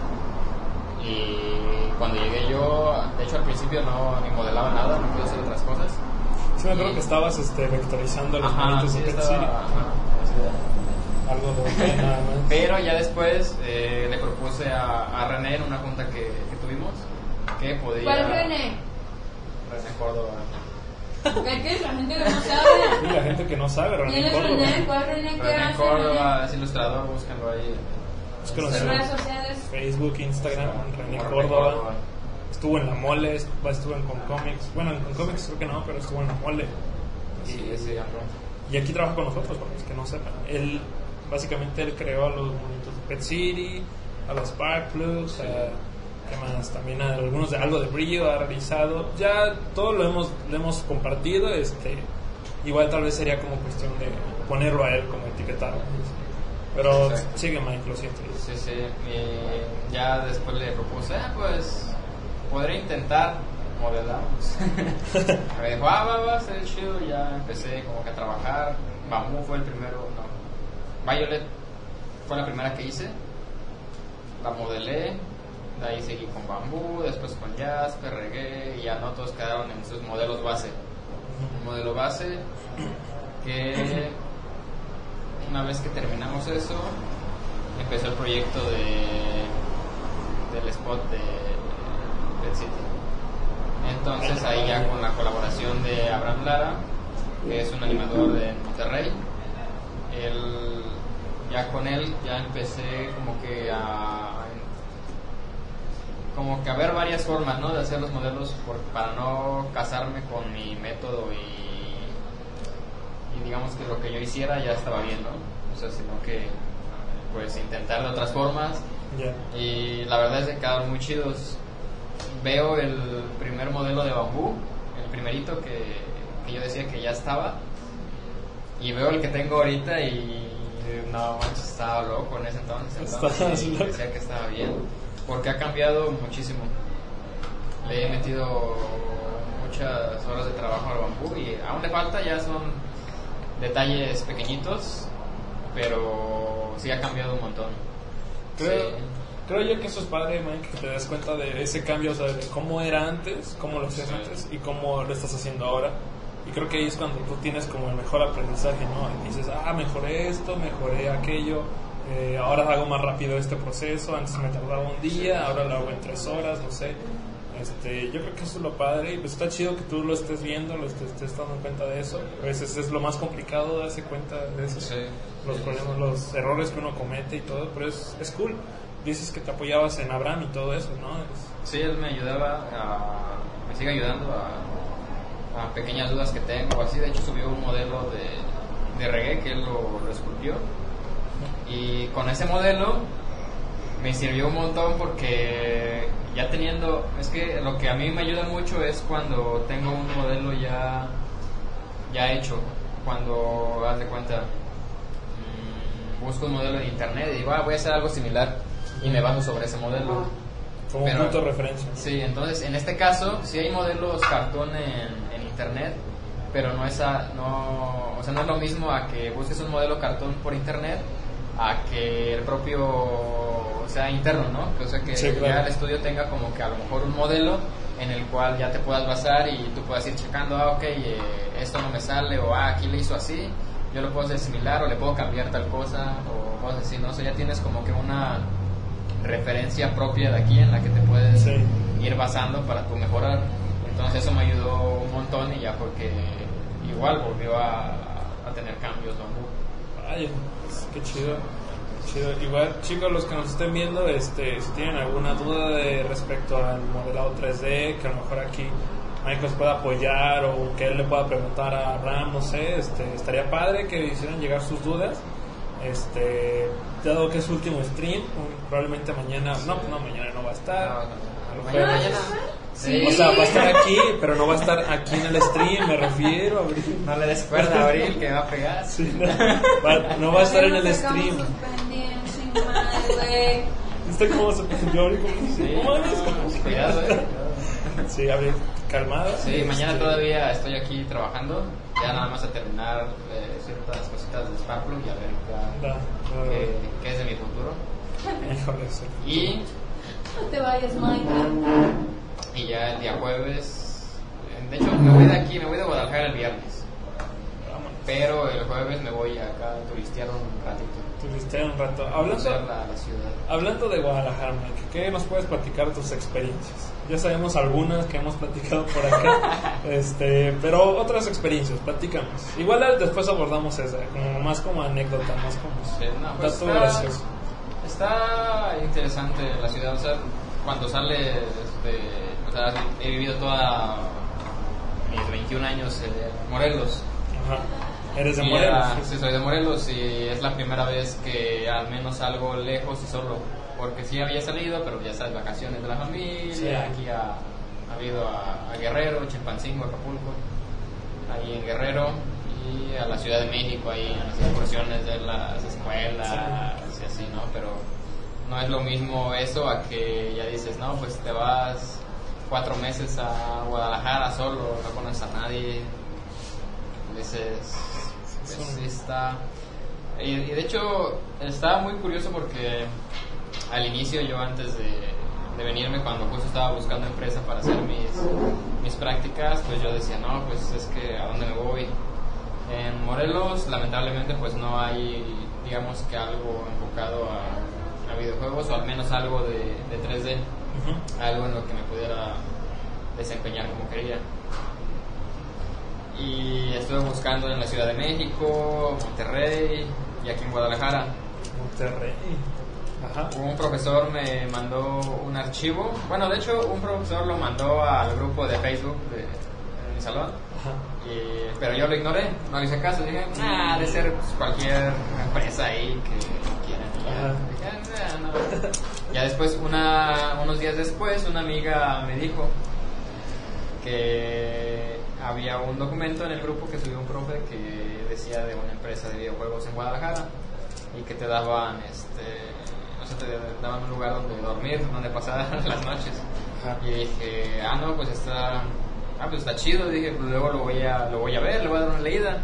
Y cuando llegué yo, de hecho al principio no ni modelaba nada, no pude hacer otras cosas. Sí, me acuerdo que estabas este, vectorizando los Ajá, sí, estaba- ajá, Algo de nada más. Pero ya después eh, le propuse a, a René en una junta que, que tuvimos que podía... ¿Cuál René? René Córdoba. ¿Qué que la gente que no Y sabe? la gente que no sabe, ¿Quién René Córdoba. René? ¿Cuál René? ¿Qué René hace Córdoba es ilustrador, búsquenlo ahí. Búsquenlo René? en Redes sociales. Facebook, Instagram, René René Córdoba. Córdoba. Estuvo en la mole, estuvo en Concomics. Bueno, en Concomics creo que no, pero estuvo en la mole. Sí, sí, ajá. Y aquí trabaja con nosotros, para los que no sepan. Él, básicamente, él creó a los monitos de Pet City, a los Plugs, a, ¿qué más? También a algunos de algo de brillo ha realizado. Ya todo lo hemos, lo hemos compartido. Este, igual tal vez sería como cuestión de ponerlo a él como etiquetado. Pero Exacto. sigue Mike, lo siento. Sí, sí. Y ya después le propuse, ah, pues podría intentar modelar. Me dijo, ah, va, va, ser chido. Ya empecé como que a trabajar. Bambú fue el primero, no. Violet fue la primera que hice. La modelé. De ahí seguí con bambú, después con Jasper, reggae, y ya no todos quedaron en sus modelos base. Un modelo base que una vez que terminamos eso, empezó el proyecto de del spot de Pet City. Entonces ahí ya con la colaboración de Abraham Lara, que es un animador de Monterrey, él, ya con él ya empecé como que a como que a ver varias formas ¿no? de hacer los modelos por- para no casarme con mi método y, y digamos que lo que yo hiciera ya estaba bien, ¿no? O sea, sino que pues intentar de otras formas y la verdad es que quedaron muy chidos. Veo el primer modelo de bambú, el primerito que, que yo decía que ya estaba, y veo el que tengo ahorita y no manches, estaba loco en ese entonces. entonces, y loco. decía que estaba bien, porque ha cambiado muchísimo. Le he metido muchas horas de trabajo al bambú y aún le falta, ya son detalles pequeñitos, pero sí ha cambiado un montón. Creo, Sí. creo yo que eso es padre, Mike, que te das cuenta de ese cambio, o sea, de cómo era antes, cómo lo hacías Sí. antes y cómo lo estás haciendo ahora. Y creo que ahí es cuando tú tienes como el mejor aprendizaje, ¿no? Y dices, ah, mejoré esto, mejoré aquello, eh, ahora hago más rápido este proceso, antes me tardaba un día, ahora lo hago en tres horas, no sé. Este, yo creo que eso es lo padre y pues está chido que tú lo estés viendo, lo estés, estés dando cuenta de eso. A veces es lo más complicado darse cuenta de eso Sí. los problemas, los errores que uno comete y todo, pero es, es cool. Dices que te apoyabas en Abraham y todo eso, ¿no? Es- Sí, él me ayudaba, a- me sigue ayudando a, a pequeñas dudas que tengo, así. De hecho, subió un modelo de, de reggae que él lo, lo esculpió. Y con ese modelo me sirvió un montón porque ya teniendo, es que lo que a mí me ayuda mucho es cuando tengo un modelo ya, ya hecho, cuando haz de cuenta, mm, busco un modelo en internet y digo, ah, voy a hacer algo similar y me baso sobre ese modelo. como Pero- un punto de referencia. Sí, entonces en este caso sí hay modelos cartón en internet, pero no es, a- no, o sea, no es lo mismo a que busques un modelo cartón por internet a que el propio sea interno, ¿no? O sea, que Sí, claro. ya el estudio tenga como que a lo mejor un modelo en el cual ya te puedas basar y tú puedas ir checando, ah, ok, eh, esto no me sale, o ah, aquí le hizo así, yo lo puedo hacer similar, o le puedo cambiar tal cosa, o cosas así, ¿no? O sea, ya tienes como que una referencia propia de aquí en la que te puedes Sí. ir basando para tu mejorar. Entonces eso me ayudó un montón y ya fue que igual volvió a, a tener cambios Bambú. Ay, pues, qué chido. chido. Igual, chicos, los que nos estén viendo, este, si tienen alguna duda de respecto al modelado 3D, que a lo mejor aquí los pueda apoyar o que él le pueda preguntar a Abraham, no sé, este, estaría padre que hicieran llegar sus dudas. Este, dado que es su último stream, probablemente mañana, no, no, mañana no va a estar. No, no, A lo mañana, mejor- mañana. Sí. O sea, va a estar aquí, pero no va a estar aquí en el stream, me refiero, Abril. No le des cuerda a Abril que va a pegar. Sí, no, va- no va a estar en el stream. ¿Viste cómo se prendió Abril? Sí, No cuidado, eh. Sí, Abril, calmada. Sí, mañana Este, todavía estoy aquí trabajando. Ya nada más a terminar eh, ciertas cositas de Sparkplug y a ver qué- Da, da, qué, qué es de mi futuro. Híjole. Y, No te vayas, Mike. Y ya el día jueves. De hecho, me voy de aquí, me voy de Guadalajara el viernes. Pero el jueves me voy acá a turistear un ratito. Tuviste un rato. Hablando, la, la ciudad. hablando de Guadalajara, Mike, ¿qué nos puedes platicar tus experiencias? Ya sabemos algunas que hemos platicado por acá, este, pero otras experiencias, platícanos. Igual al- después abordamos esa, como más como anécdota, más como Sí, no, pues dato está- gracioso. Está interesante la ciudad, o sea, cuando sales de, o sea, he vivido toda mis 21 años en Morelos. Ajá. Eres de Y Morelos. sí, soy de Morelos y es la primera vez que al menos salgo lejos y solo, porque sí había salido, pero ya sabes, vacaciones de la familia, Sí. aquí ha, ha habido a, a Guerrero, Chilpancingo, Acapulco, ahí en Guerrero y a la Ciudad de México, ahí en las excursiones de las escuelas y así, ¿no? Pero no es lo mismo eso a que ya dices, no, pues te vas cuatro meses a Guadalajara solo, no conoces a nadie, dices, pues está... Y, y de hecho estaba muy curioso porque al inicio yo antes de, de venirme, cuando justo estaba buscando empresa para hacer mis, mis prácticas, pues yo decía, no, pues es que a dónde me voy. En Morelos lamentablemente pues no hay, digamos que algo enfocado a, a videojuegos o al menos algo de, de 3D, Algo en lo que me pudiera desempeñar como quería. Y estuve buscando en la Ciudad de México, Monterrey y aquí en Guadalajara. Monterrey. Ajá. Un profesor me mandó un archivo. Bueno, de hecho, un profesor lo mandó al grupo de Facebook de, de mi salón. Ajá. Y- pero yo lo ignoré, no le hice caso. Dije, nah, de ser pues, cualquier empresa ahí que ya. Después, una, unos días después, una amiga me dijo que había un documento en el grupo que subió un profe que decía de una empresa de videojuegos en Guadalajara y que te daban este no sé, te daban un lugar donde dormir, donde pasar las noches. Y dije, ah no, pues está ah pues está chido, dije, pues luego lo voy a lo voy a ver, le voy a dar una leída.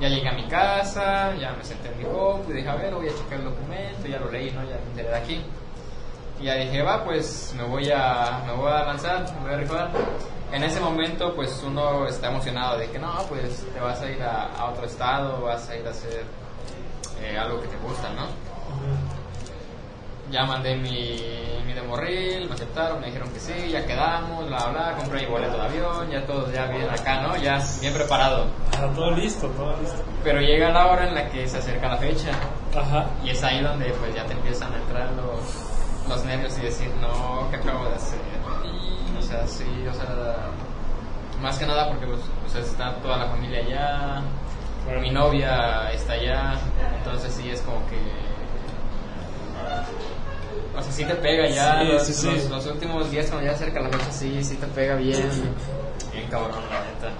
Ya llegué a mi casa, ya me senté en mi compu y dije, a ver, voy a checar el documento, ya lo leí, ¿no? Ya me enteré de aquí. Y ya dije, va, pues me voy a, me voy a lanzar, me voy a rifar. En ese momento, pues uno está emocionado de que no, pues te vas a ir a, a otro estado, vas a ir a hacer eh, algo que te gusta, ¿no? Ya mandé mi, mi demorril, me aceptaron, me dijeron que sí, ya quedamos, bla, bla, compré mi boleto de avión, ya todo ya bien acá, ¿no? Ya bien preparado. Ajá, todo listo, todo listo. Pero llega la hora en la que se acerca la fecha. Ajá. Y es ahí donde pues ya te empiezan a entrar los, los nervios y decir, no, ¿qué acabo de hacer? O sea, sí, o sea, más que nada porque pues, o sea, está toda la familia allá, Claro. mi novia está allá, entonces sí es como que... O sea, sí te pega ya, Sí, los, sí, sí. los- los últimos días cuando ya acerca la fecha, sí, sí te pega bien, bien cabrón, la neta.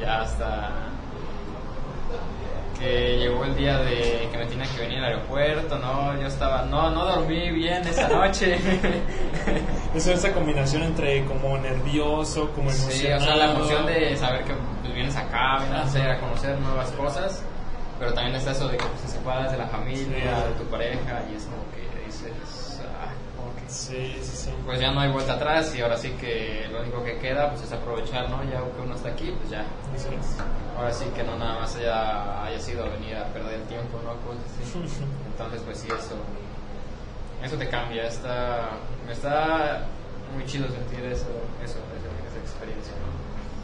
Ya hasta que llegó el día de que me tenía que venir al aeropuerto, no, yo estaba, no, no dormí bien esa noche. Es esa combinación entre como nervioso, como emocionado. sí, o sea, la emoción de saber que pues, vienes acá, vienes a, hacer, a conocer nuevas cosas, pero también está eso de que pues, te separas de la familia, Sí. de tu pareja, y es como que dices, ah, como que Sí, sí, sí. pues ya no hay vuelta atrás y ahora sí que lo único que queda pues es aprovechar, ¿no? Ya que uno está aquí, pues ya. Ahora sí que no nada más haya, haya sido venir a perder el tiempo, ¿no? Cosas así. Entonces, pues sí, eso, eso te cambia. Está, está muy chido sentir eso, eso, esa, esa experiencia, ¿no?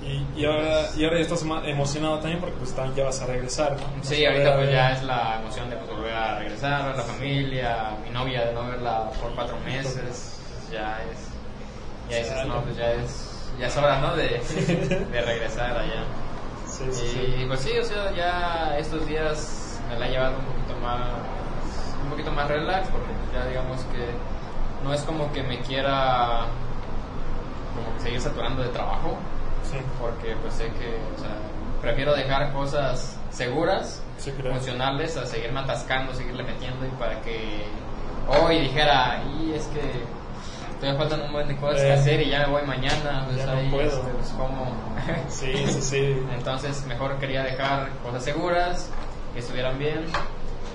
Y, y, ahora, y ahora ya estás emocionado también porque pues ya vas a regresar, ¿no? Sí, Vas a ahorita a pues ya es la emoción de pues, volver a regresar, ver la familia, mi novia de no verla por cuatro meses, ya es, ya dices, no, pues ya es, ya es hora, ¿no? De, de regresar allá. Sí, sí, sí. Y pues sí, o sea, ya estos días me la he llevado un poquito más, un poquito más relax, porque ya digamos que no es como que me quiera como que seguir saturando de trabajo, Sí, porque pues sé que, o sea, prefiero dejar cosas seguras, sí, funcionales, a seguirme atascando, seguirle metiendo y para que hoy dijera, y es que todavía faltan un buen de cosas que Eh. hacer y ya me voy mañana, pues Ya no puedo. este, pues, ¿cómo? Sí, sí, sí. Entonces mejor quería dejar cosas seguras, que estuvieran bien.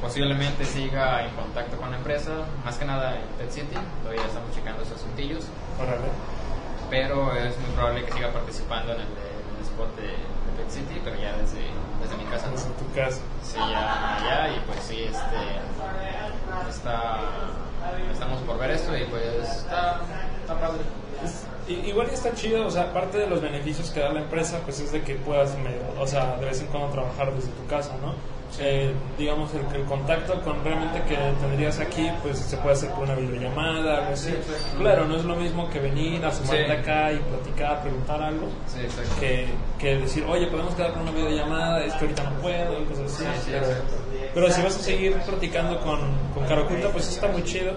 Posiblemente siga en contacto con la empresa, más que nada en Pet City, todavía estamos checando esos asuntillos, Órale. Pero es muy probable que siga participando en el, en el spot de, de Pet City, pero ya desde, desde mi casa. ¿no? Desde tu casa. Sí, ya, ya, y pues sí, este, está, estamos por ver esto y pues está, está padre. Igual está chido, o sea, parte de los beneficios que da la empresa, pues es de que puedas, medio- o sea, de vez en cuando trabajar desde tu casa, ¿no? Eh, digamos, el, el contacto con realmente que tendrías aquí, pues se puede hacer por una videollamada, algo así. Claro, no es lo mismo que venir, asomarte Sí. acá y platicar, preguntar algo, Sí, que, que decir, oye, podemos quedar con una videollamada, es que ahorita no puedo, y cosas así. Sí, sí, pero, si vas a seguir platicando con, con pues está muy chido.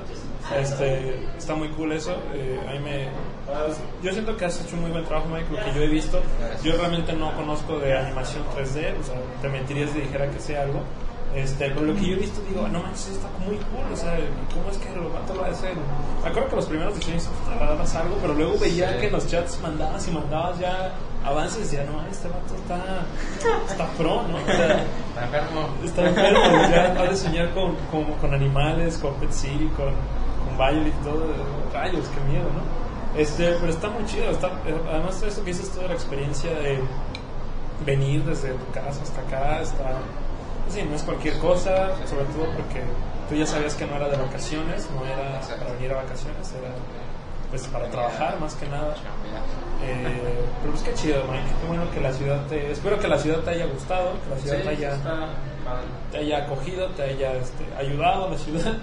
Este, está muy cool eso. Eh, a mí me, yo siento que has hecho un muy buen trabajo, Mike, lo que yo he visto. Yo realmente no conozco de animación 3D, o sea, te mentiría si dijera que sé algo. Este, pero lo que yo he visto, digo, no manches, está muy cool, o sea, ¿cómo es que vato lo va a hacer? Me acuerdo que los primeros diseños tardabas algo, pero luego veía Sí. que en los chats mandabas y mandabas ya avances y decía, no, este vato está, está pro, ¿no? O sea, Está enfermo. Está enfermo, ya ha de soñar con, con, con animales, con Pet City, con, con Violet y todo. Rayos, qué miedo, ¿no? Este, pero está muy chido. Está, además, esto que dices toda la experiencia de venir desde tu casa hasta acá, está. Sí, no es cualquier cosa, sobre todo porque tú ya sabías que no era de vacaciones, no era para venir a vacaciones, era pues para trabajar más que nada. Eh, pero pues qué chido, Mike. Qué bueno que la ciudad te. Espero que la ciudad te haya gustado, que la ciudad Sí, te haya está te haya acogido, te haya este, ayudado a la ciudad.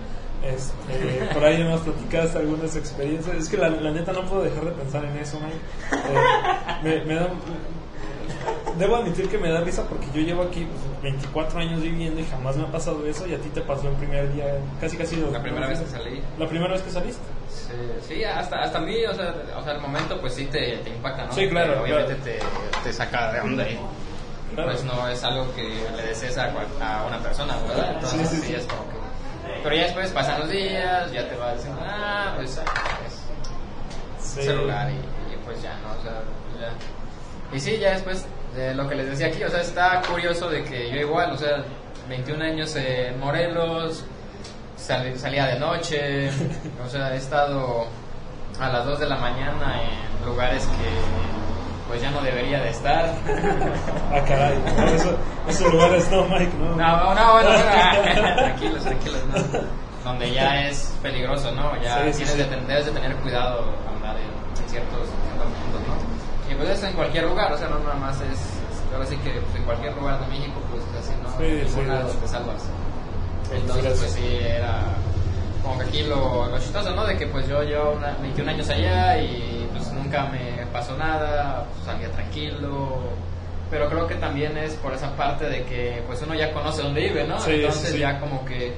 Este, por ahí nos platicaste algunas experiencias. Es que la, la neta no puedo dejar de pensar en eso. Eh, me, me da, debo admitir que me da risa porque yo llevo aquí pues, 24 años viviendo y jamás me ha pasado eso y a ti te pasó el primer día, casi casi los La primera vez que salí. La primera vez que saliste. Sí, sí, hasta, hasta a mí, o sea, o sea, el momento pues sí te, te impacta, ¿no? Sí, claro, Te- obviamente claro. Te, te saca de onda y Claro. pues no es algo que le desees a, a una persona, ¿verdad? Entonces sí, sí, sí. es como que... Pero ya después pasan los días, ya te vas diciendo, ah, pues es Sí. celular y, y, pues ya, ¿no? O sea, pues ya. Y sí, ya después de lo que les decía aquí, o sea, está curioso de que yo igual, o sea, 21 años en Morelos, sal- salía de noche, o sea, he estado a las 2 de la mañana en lugares que pues ya no debería de estar. Ah, caray. no, eso- esos lugares no, Mike, no. No, no, bueno, bueno, tranquilos, tranquilos, no. Donde ya es peligroso, ¿no? Ya Sí, sí, tienes sí. De, ten- debes de tener cuidado andar en, en ciertos, ciertos puntos, ¿no? Y pues eso en cualquier lugar, o sea, no nada más es, es- ahora sí que pues, en cualquier lugar de México, pues así, ¿no? En ningún lado te salvas. Entonces, pues sí, era como que aquí lo, lo chistoso, ¿no? De que pues yo llevo una- 21 años allá y pues nunca me pasó nada, pues, salía tranquilo. Pero creo que también es por esa parte de que pues uno ya conoce dónde vive, ¿no? Sí, Entonces sí, sí. ya como que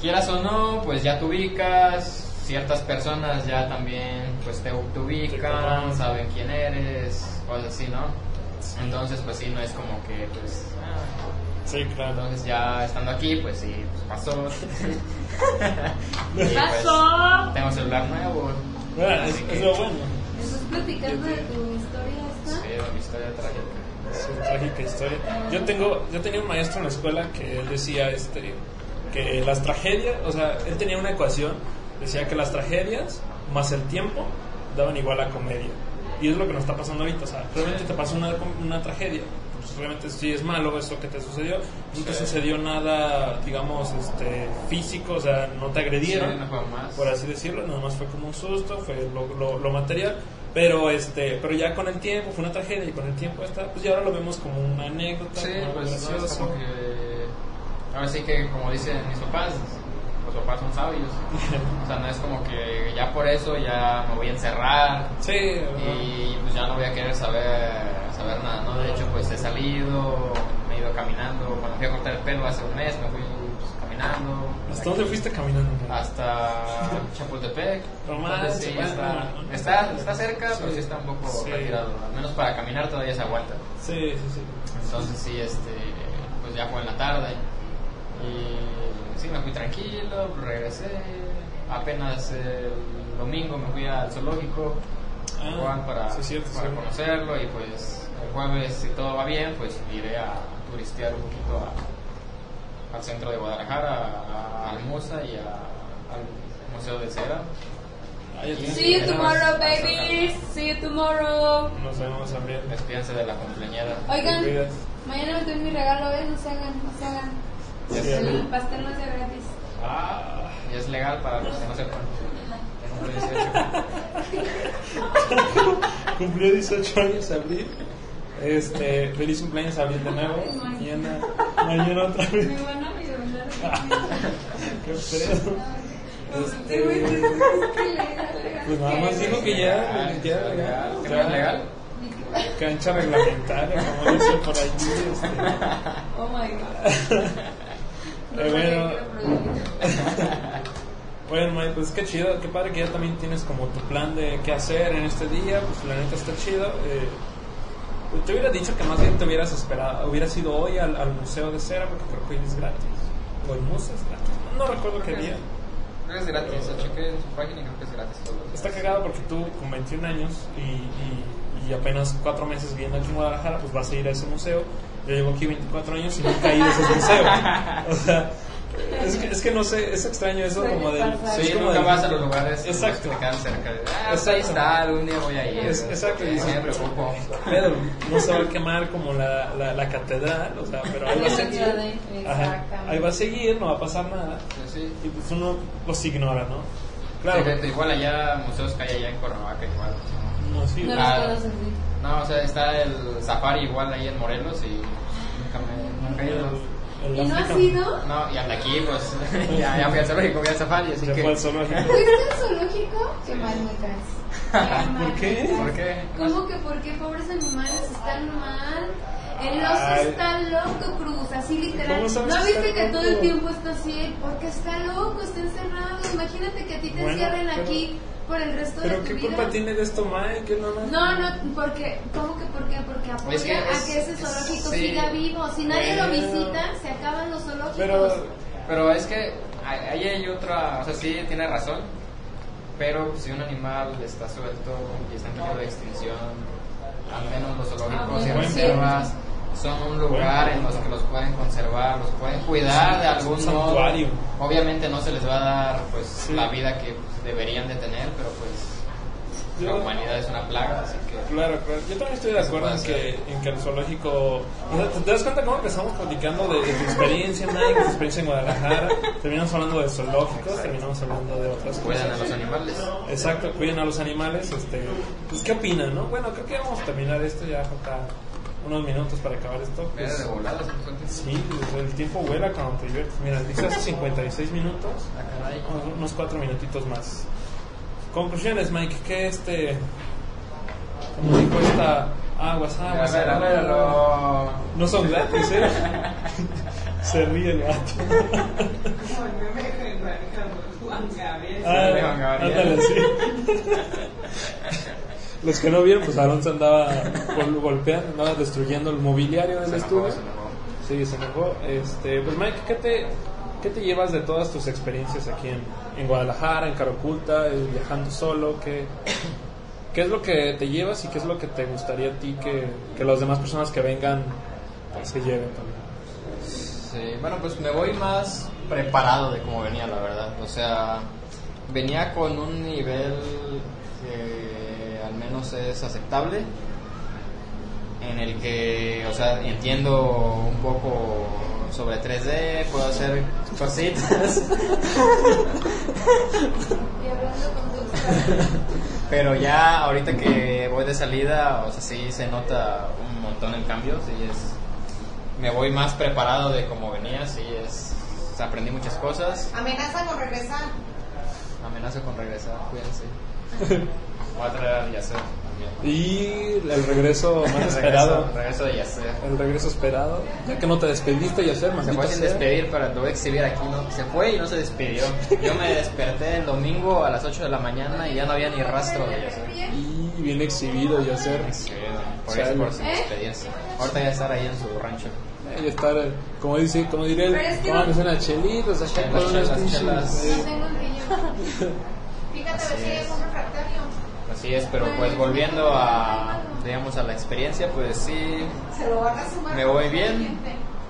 quieras o no, pues ya te ubicas, ciertas personas ya también pues te, te ubican, saben quién eres, cosas así, ¿no? Entonces pues sí, no es como que pues... ah, Sí, claro. entonces ya estando aquí, pues sí, pues pasó. Y, pues, pasó? tengo celular nuevo. Bueno, es, así es que- lo bueno. ¿Estás platicando de tu historia esta? Sí, mi historia trágica. Es una trágica historia. Yo tengo, yo tenía un maestro en la escuela que él decía este que las tragedias, o sea, él tenía una ecuación, decía que las tragedias más el tiempo daban igual a comedia. Y es lo que nos está pasando ahorita, o sea, realmente te pasó una, una tragedia, pues realmente sí es malo eso que te sucedió, no te sucedió nada, digamos, este físico, o sea, no te agredieron Sí, no fue más. por así decirlo, nada más fue como un susto, fue lo, lo, lo material, pero este, pero ya con el tiempo fue una tragedia y con el tiempo está, pues ya ahora lo vemos como una anécdota, Sí, como algo pues no es gracioso. como que. Ahora sí que, como dicen mis papás, los papás son sabios. O sea, no es como que ya por eso ya me voy a encerrar Sí, y pues ya no voy a querer saber, saber nada, ¿no? De hecho, pues he salido, me he ido caminando. Cuando fui a cortar el pelo hace un mes, me fui caminando. ¿hasta dónde fuiste caminando? Hasta Chapultepec. Entonces, sí, está, está está, está cerca, pero Sí. está un poco Sí. retirado. Al menos para caminar todavía se aguanta. Sí, sí, sí. Entonces sí, este, pues ya fue en la tarde. Y sí, me fui tranquilo, regresé. Apenas el domingo me fui al zoológico Ah, igual para, sí, cierto, para sí. conocerlo y pues el jueves si todo va bien pues iré a turistear un poquito a- al centro de Guadalajara, a, a Almusa y a- al Museo de Cera. See you tomorrow, babies. See you tomorrow. Nos vemos también. Despídense de la cumpleañera. Oigan, mañana me doy mi regalo, ¿eh? No se hagan, no se hagan. Sí, El pastel no es de gratis. Ah, Y es legal para los que no sepan. Tengo 18. cumplió 18 años abril. Este, feliz cumpleaños abril de nuevo. Mañana, mañana otra vez. Mi buena amiga, ¿verdad? Qué pedo. Este, legal, legal. pues nada más dijo que ya, Legal, ya legal. ¿Que no es legal? Cancha reglamentaria, como dicen por allí. Este. Oh my god. Bueno. Bueno, Mike, pues qué chido, qué padre que ya también tienes como tu plan de qué hacer en este día, pues la neta está chido. Eh, te hubiera dicho que más bien te hubieras esperado, hubieras ido hoy al, al Museo de Cera, porque creo que hoy es gratis. O es gratis, no recuerdo qué día. Creo que es gratis, lo chequé en su página y creo que es gratis días. Está cagado porque tú con 21 años y, y, y apenas 4 meses viviendo aquí en Guadalajara, pues vas a ir a ese museo. Yo llevo aquí 24 años y nunca he ido a ese museo. O sea, es que, es que no sé, es extraño eso como del... Sí, como nunca del- vas a los lugares Exacto. que te quedan cerca. Ah, pues Exacto. ahí está, algún día voy a ir. Es- exacto, y me preocupo. Pero no se va a quemar como la, la, la catedral, o sea, pero ahí va a seguir. Ajá, ahí va a seguir, no va a pasar nada. Sí, sí. Y pues uno los ignora, ¿no? Claro. Igual allá, museos que hay allá en Cuernavaca, igual. No, sí. No Ah. No, o sea, está el safari igual ahí en Morelos y nunca me nunca he ido. ¿Y no has ido? No, y hasta aquí, pues, ya, ya fui al zoológico, fui al safari, así que... fue al zoológico. ¿Fuiste al zoológico? Qué mal me caes. ¿Por qué? ¿Por qué? ¿Cómo que por qué pobres animales están mal? El oso Ay. está loco, Cruz, así literal. ¿Cómo sabes ¿No viste que todo el tiempo está así? Porque está loco, está encerrado. Imagínate que a ti te Bueno, encierren pero- aquí por el resto de Pero qué culpa tiene de esto Mike, que no. No, no, porque, ¿cómo que por qué? Porque apoya Es que a que ese zoológico sí. siga vivo. Si nadie lo visita, se acaban los zoológicos. Pero Pero es que ahí hay otra, o sea, sí tiene razón, pero si un animal está suelto y está en peligro de extinción, al menos los zoológicos y Ah, bueno, reservas son un lugar en los que los pueden conservar, los pueden cuidar de algún modo. Obviamente no se les va a dar pues Sí. la vida que pues, deberían de tener, pero pues la humanidad es una plaga, así que Claro, claro. Yo también estoy de acuerdo en que, en que el zoológico... O sea, ¿te, das cuenta cómo empezamos platicando de, de tu experiencia, Mike, de tu experiencia en Guadalajara? Terminamos hablando de zoológicos, terminamos hablando de otras cuidan a cosas. los animales. Exacto, cuiden a los animales. Este, pues, ¿qué opinan, no? Bueno, creo que vamos a terminar esto ya falta unos minutos para acabar esto. Pues, de volada, sí, pues, el tiempo vuela cuando te diviertes. Mira, dice hace 56 minutos, Ah, caray. unos- unos cuatro minutitos más. Conclusiones, Mike, que este... Como dijo esta... Aguas, A aguas, ver, a ver, aguas. lo- No son gratis, ¿eh? Se ríe el gato. Ah, Juan Gabriel. ándale, sí. Los que no vieron, pues Aaron se andaba gol- golpeando, andaba destruyendo el mobiliario del Se enojó, estudio. se enojó. Sí, se enojó. Este, pues Mike, ¿qué te, ¿qué te llevas de todas tus experiencias aquí en, en Guadalajara, en Caraculta, eh, viajando solo? ¿Qué, ¿Qué es lo que te llevas y qué es lo que te gustaría a ti que, que las demás personas que vengan pues, se lleven también? Sí, bueno, pues me voy más preparado de cómo venía, la verdad. O sea, venía con un nivel al menos es aceptable, en el que, o sea, entiendo un poco sobre 3D, puedo hacer cositas, pero ya ahorita que voy de salida, o sea, sí se nota un montón el cambio, sí es... Me voy más preparado de cómo venía, sí es... o sea, aprendí muchas cosas. Amenaza con regresar. Amenazo con regresar, cuídense. Voy a traer a Yasser también. Y el regreso más Regreso, esperado. regreso de Yacer. El regreso esperado. Ya que no te despediste, ya ser, Se fue sin sea. despedir, para lo voy a exhibir aquí, ¿no? Se fue y no se despidió. Yo me desperté el domingo a las 8 de la mañana y ya no había ni rastro de Yacer. Y bien exhibido, ya ser. Sí, por eso, por sin despedirse. Ahorita ya estar ahí en su rancho. Y estar, eh, como dice, como Pero que tomándose unas chelitas acá Chelas, con unas chelas, eh, No tengo el yo. Fíjate, a ver si es. Así es, pero pues volviendo a, digamos, a la experiencia, pues sí, Se lo van a sumar. me voy bien,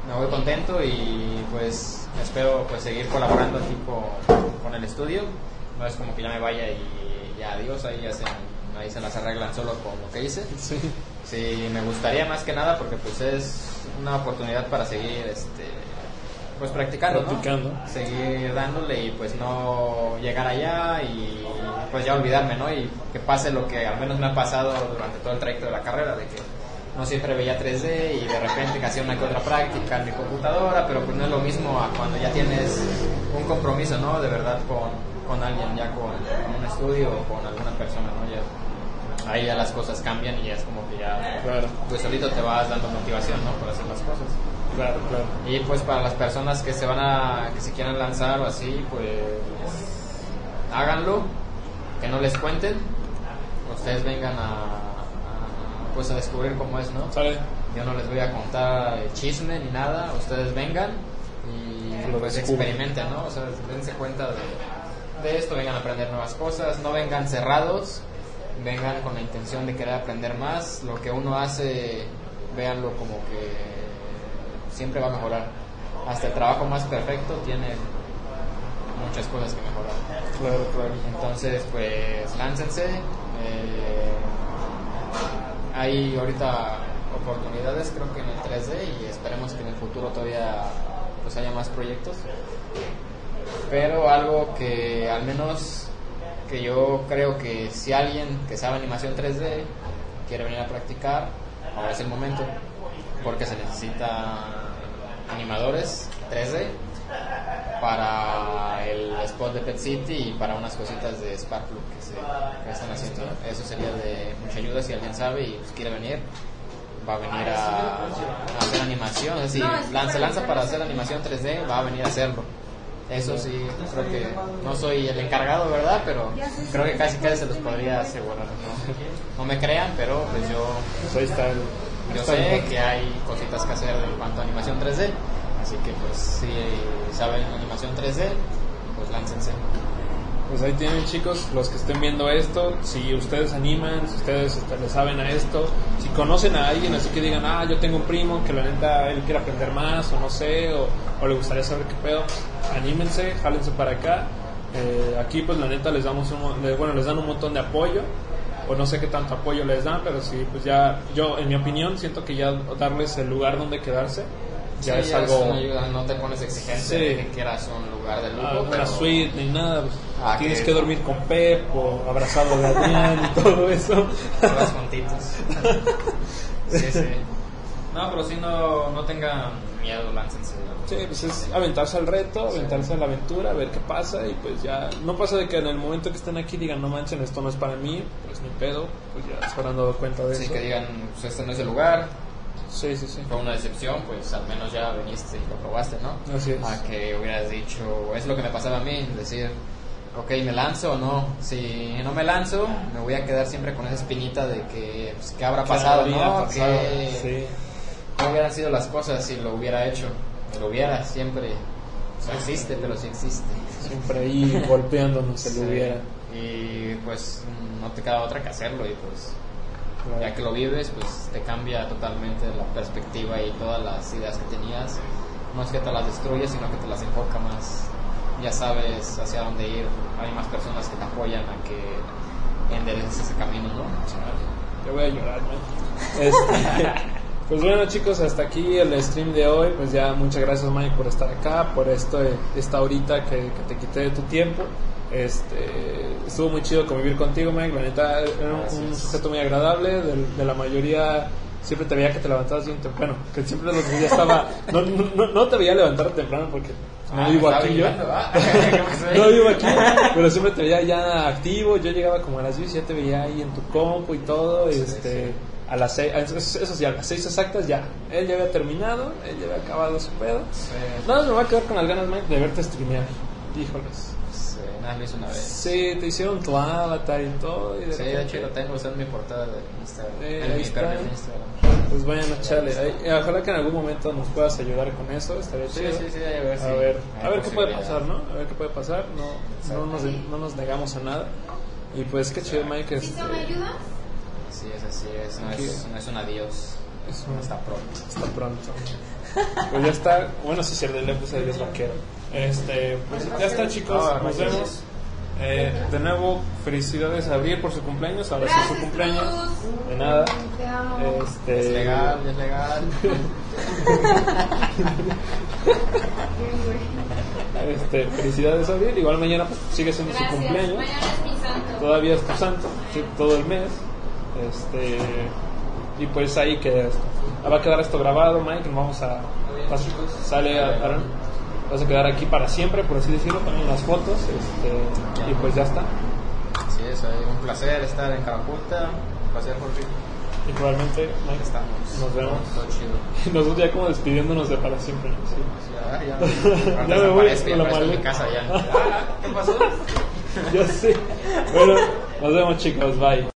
me voy contento y pues espero pues seguir colaborando aquí con, con el estudio. No es como que ya me vaya y ya adiós, ahí ya se, ahí se las arreglan solo con lo que hice. Sí. Sí, me gustaría más que nada porque pues es una oportunidad para seguir este pues practicando. Seguir dándole y pues no llegar allá y pues ya olvidarme, ¿no? Y que pase lo que al menos me ha pasado durante todo el trayecto de la carrera, de que no siempre veía 3D y de repente que hacía una que otra práctica en mi computadora, pero pues no es lo mismo a cuando ya tienes un compromiso, ¿no? De verdad con, con alguien, ya con, con un estudio o con alguna persona, ¿no? Ya, ahí ya las cosas cambian y ya es como que ya Claro, pues solito te vas dando motivación, ¿no? Por hacer las cosas. Claro, claro. Y pues para las personas que se van a, que se quieran lanzar o así, pues háganlo, que no les cuenten, ustedes vengan a, a, pues a descubrir cómo es, ¿no? Sale. Yo no les voy a contar chisme ni nada, ustedes vengan y Lo pues descubren. experimenten, ¿no? O sea, dense cuenta de, de esto, vengan a aprender nuevas cosas, no vengan cerrados, vengan con la intención de querer aprender más, lo que uno hace, véanlo como que siempre va a mejorar. Hasta el trabajo más perfecto tiene muchas cosas que mejorar. Claro, claro. Entonces, pues láncense. eh, hay ahorita oportunidades, creo que en el 3D, y esperemos que en el futuro todavía pues haya más proyectos. Pero algo que al menos que yo creo que si alguien que sabe animación 3D quiere venir a practicar, ahora es el momento, porque se necesita animadores 3D para el spot de Pet City y para unas cositas de Sparkplug que, se, que están haciendo. Eso sería de mucha ayuda si alguien sabe y pues, quiere venir. Va a venir a, a hacer animación. Es decir, se para lanza hacer para hacer animación 3D, va a venir a hacerlo. Eso sí, creo que no soy el encargado, ¿verdad? Pero creo que casi casi se los podría asegurar. No, no me crean, pero pues yo Pues está el. Yo está sé que hay cositas que hacer en cuanto a animación 3D, así que pues si saben animación 3D, pues láncense. Pues ahí tienen chicos, los que estén viendo esto, si ustedes animan, si ustedes este, le saben a esto, si conocen a alguien así que digan, ah, yo tengo un primo que la neta él quiere aprender más o no sé, o, o le gustaría saber qué pedo, anímense, jálense para acá. Eh, aquí pues la neta les damos un, bueno, les dan un montón de apoyo, o no sé qué tanto apoyo les dan, pero sí, pues ya, yo en mi opinión siento que ya darles el lugar donde quedarse, ya Sí, es algo... una ayuda, no te pones exigente Sí. de que quieras un lugar de lujo, Ah, una pero suite ni nada. pues, Ah, tienes que- que dormir con Pep o abrazado de Adrián y todo eso. todas juntitas. sí, sí. No, pero si no, no tengan miedo, láncense. Sí, pues es aventarse al reto, aventarse a la aventura, a ver qué pasa y pues ya, no pasa de que en el momento que estén aquí digan, no manchen, esto no es para mí, pues ni pedo, pues ya se habrán dado cuenta de Sí, eso. que digan, pues este no es el lugar, Sí, sí, sí. fue una decepción, pues al menos ya viniste y lo probaste, ¿no? Así es. A que hubieras dicho, es lo que me pasaba a mí, decir, ok, ¿me lanzo o no? Si no me lanzo, me voy a quedar siempre con esa espinita de que, pues, ¿qué habrá ¿Qué pasado, no? pasado? ¿Qué, Sí. ¿Cómo hubieran sido las cosas si lo hubiera hecho? Lo hubiera, siempre. No existe, pero sí existe. Siempre ahí golpeándonos se lo hubiera. Y pues no te queda otra que hacerlo y pues Claro. ya que lo vives, pues te cambia totalmente la perspectiva y todas las ideas que tenías. No es que te las destruye, sino que te las enfoca más. Ya sabes hacia dónde ir. Hay más personas que te apoyan a que endereces ese camino, ¿no? Yo voy a llorar, ¿no? Este, pues bueno chicos, hasta aquí el stream de hoy. Pues ya muchas gracias Mike por estar acá, por esto, esta horita que, que te quité de tu tiempo. Este, estuvo muy chido convivir contigo Mike, la neta era un, un sujeto muy agradable, de, de la mayoría siempre te veía que te levantabas bien temprano, que siempre los días estaba, no, no, no- te veía levantar temprano porque no Ah, vivo aquí yo. ah. No vivo aquí, pero siempre te veía ya activo. Yo llegaba como a las 10 y ya te veía ahí en tu compu y todo. y Sí, este, sí. A las 6, eso, sí, a las 6 exactas ya. Él ya había terminado, él ya había acabado su pedo. Sí, No, me voy a quedar con las ganas, Mike, de verte streamear. Híjoles. sí, nada, lo hice una vez. Sí, te hicieron tu avatar y todo. Y de Sí, de repente- hecho lo tengo, está en mi portada de Instagram. Sí, en ahí mi de Instagram. Pues vayan a echarle. ahí. Ojalá que en algún momento nos puedas ayudar con eso. Estaría Sí, chido. sí, sí, a ver si A ver, a ver qué puede pasar, ¿no? A ver qué puede pasar. No, no, nos, no nos negamos a nada. Y pues qué chido, Mike. ¿Sí Este, me ayudas? Sí, es así, es, no, Aquí. es, no es un adiós. es un- Hasta pronto. Hasta pronto. Pues ya está. Bueno, sí, cierto, le puse adiós vaquero. Este, pues ya está, chicos. Ah, Nos vemos. Eh, de nuevo, felicidades a Abril por su cumpleaños. Ahora sí es su cumpleaños. Cruz. De nada. Te amo. Este, Es legal, es legal. Este, felicidades Abril. Igual mañana pues, sigue siendo Gracias. su cumpleaños. Mañana es mi santo. Todavía es tu santo, sí, todo el mes. Este, y pues ahí. Ah, Va a quedar esto grabado, Mike. Nos vamos a. vas- sale a, Aaron. Vas a quedar aquí para siempre, por así decirlo. También las fotos. Este, y pues ya está. Sí, es un placer estar en Calcuta. Un placer, Jorge. Y probablemente, Mike, Estamos. Nos vemos. Todo chido. Y nosotros ya como despidiéndonos de para siempre. ¿no? Sí. Ya, ya. Ya me voy con la maleta. casa ya. Ah, ¿Qué pasó? Ya sé. Bueno, nos vemos chicos. Bye.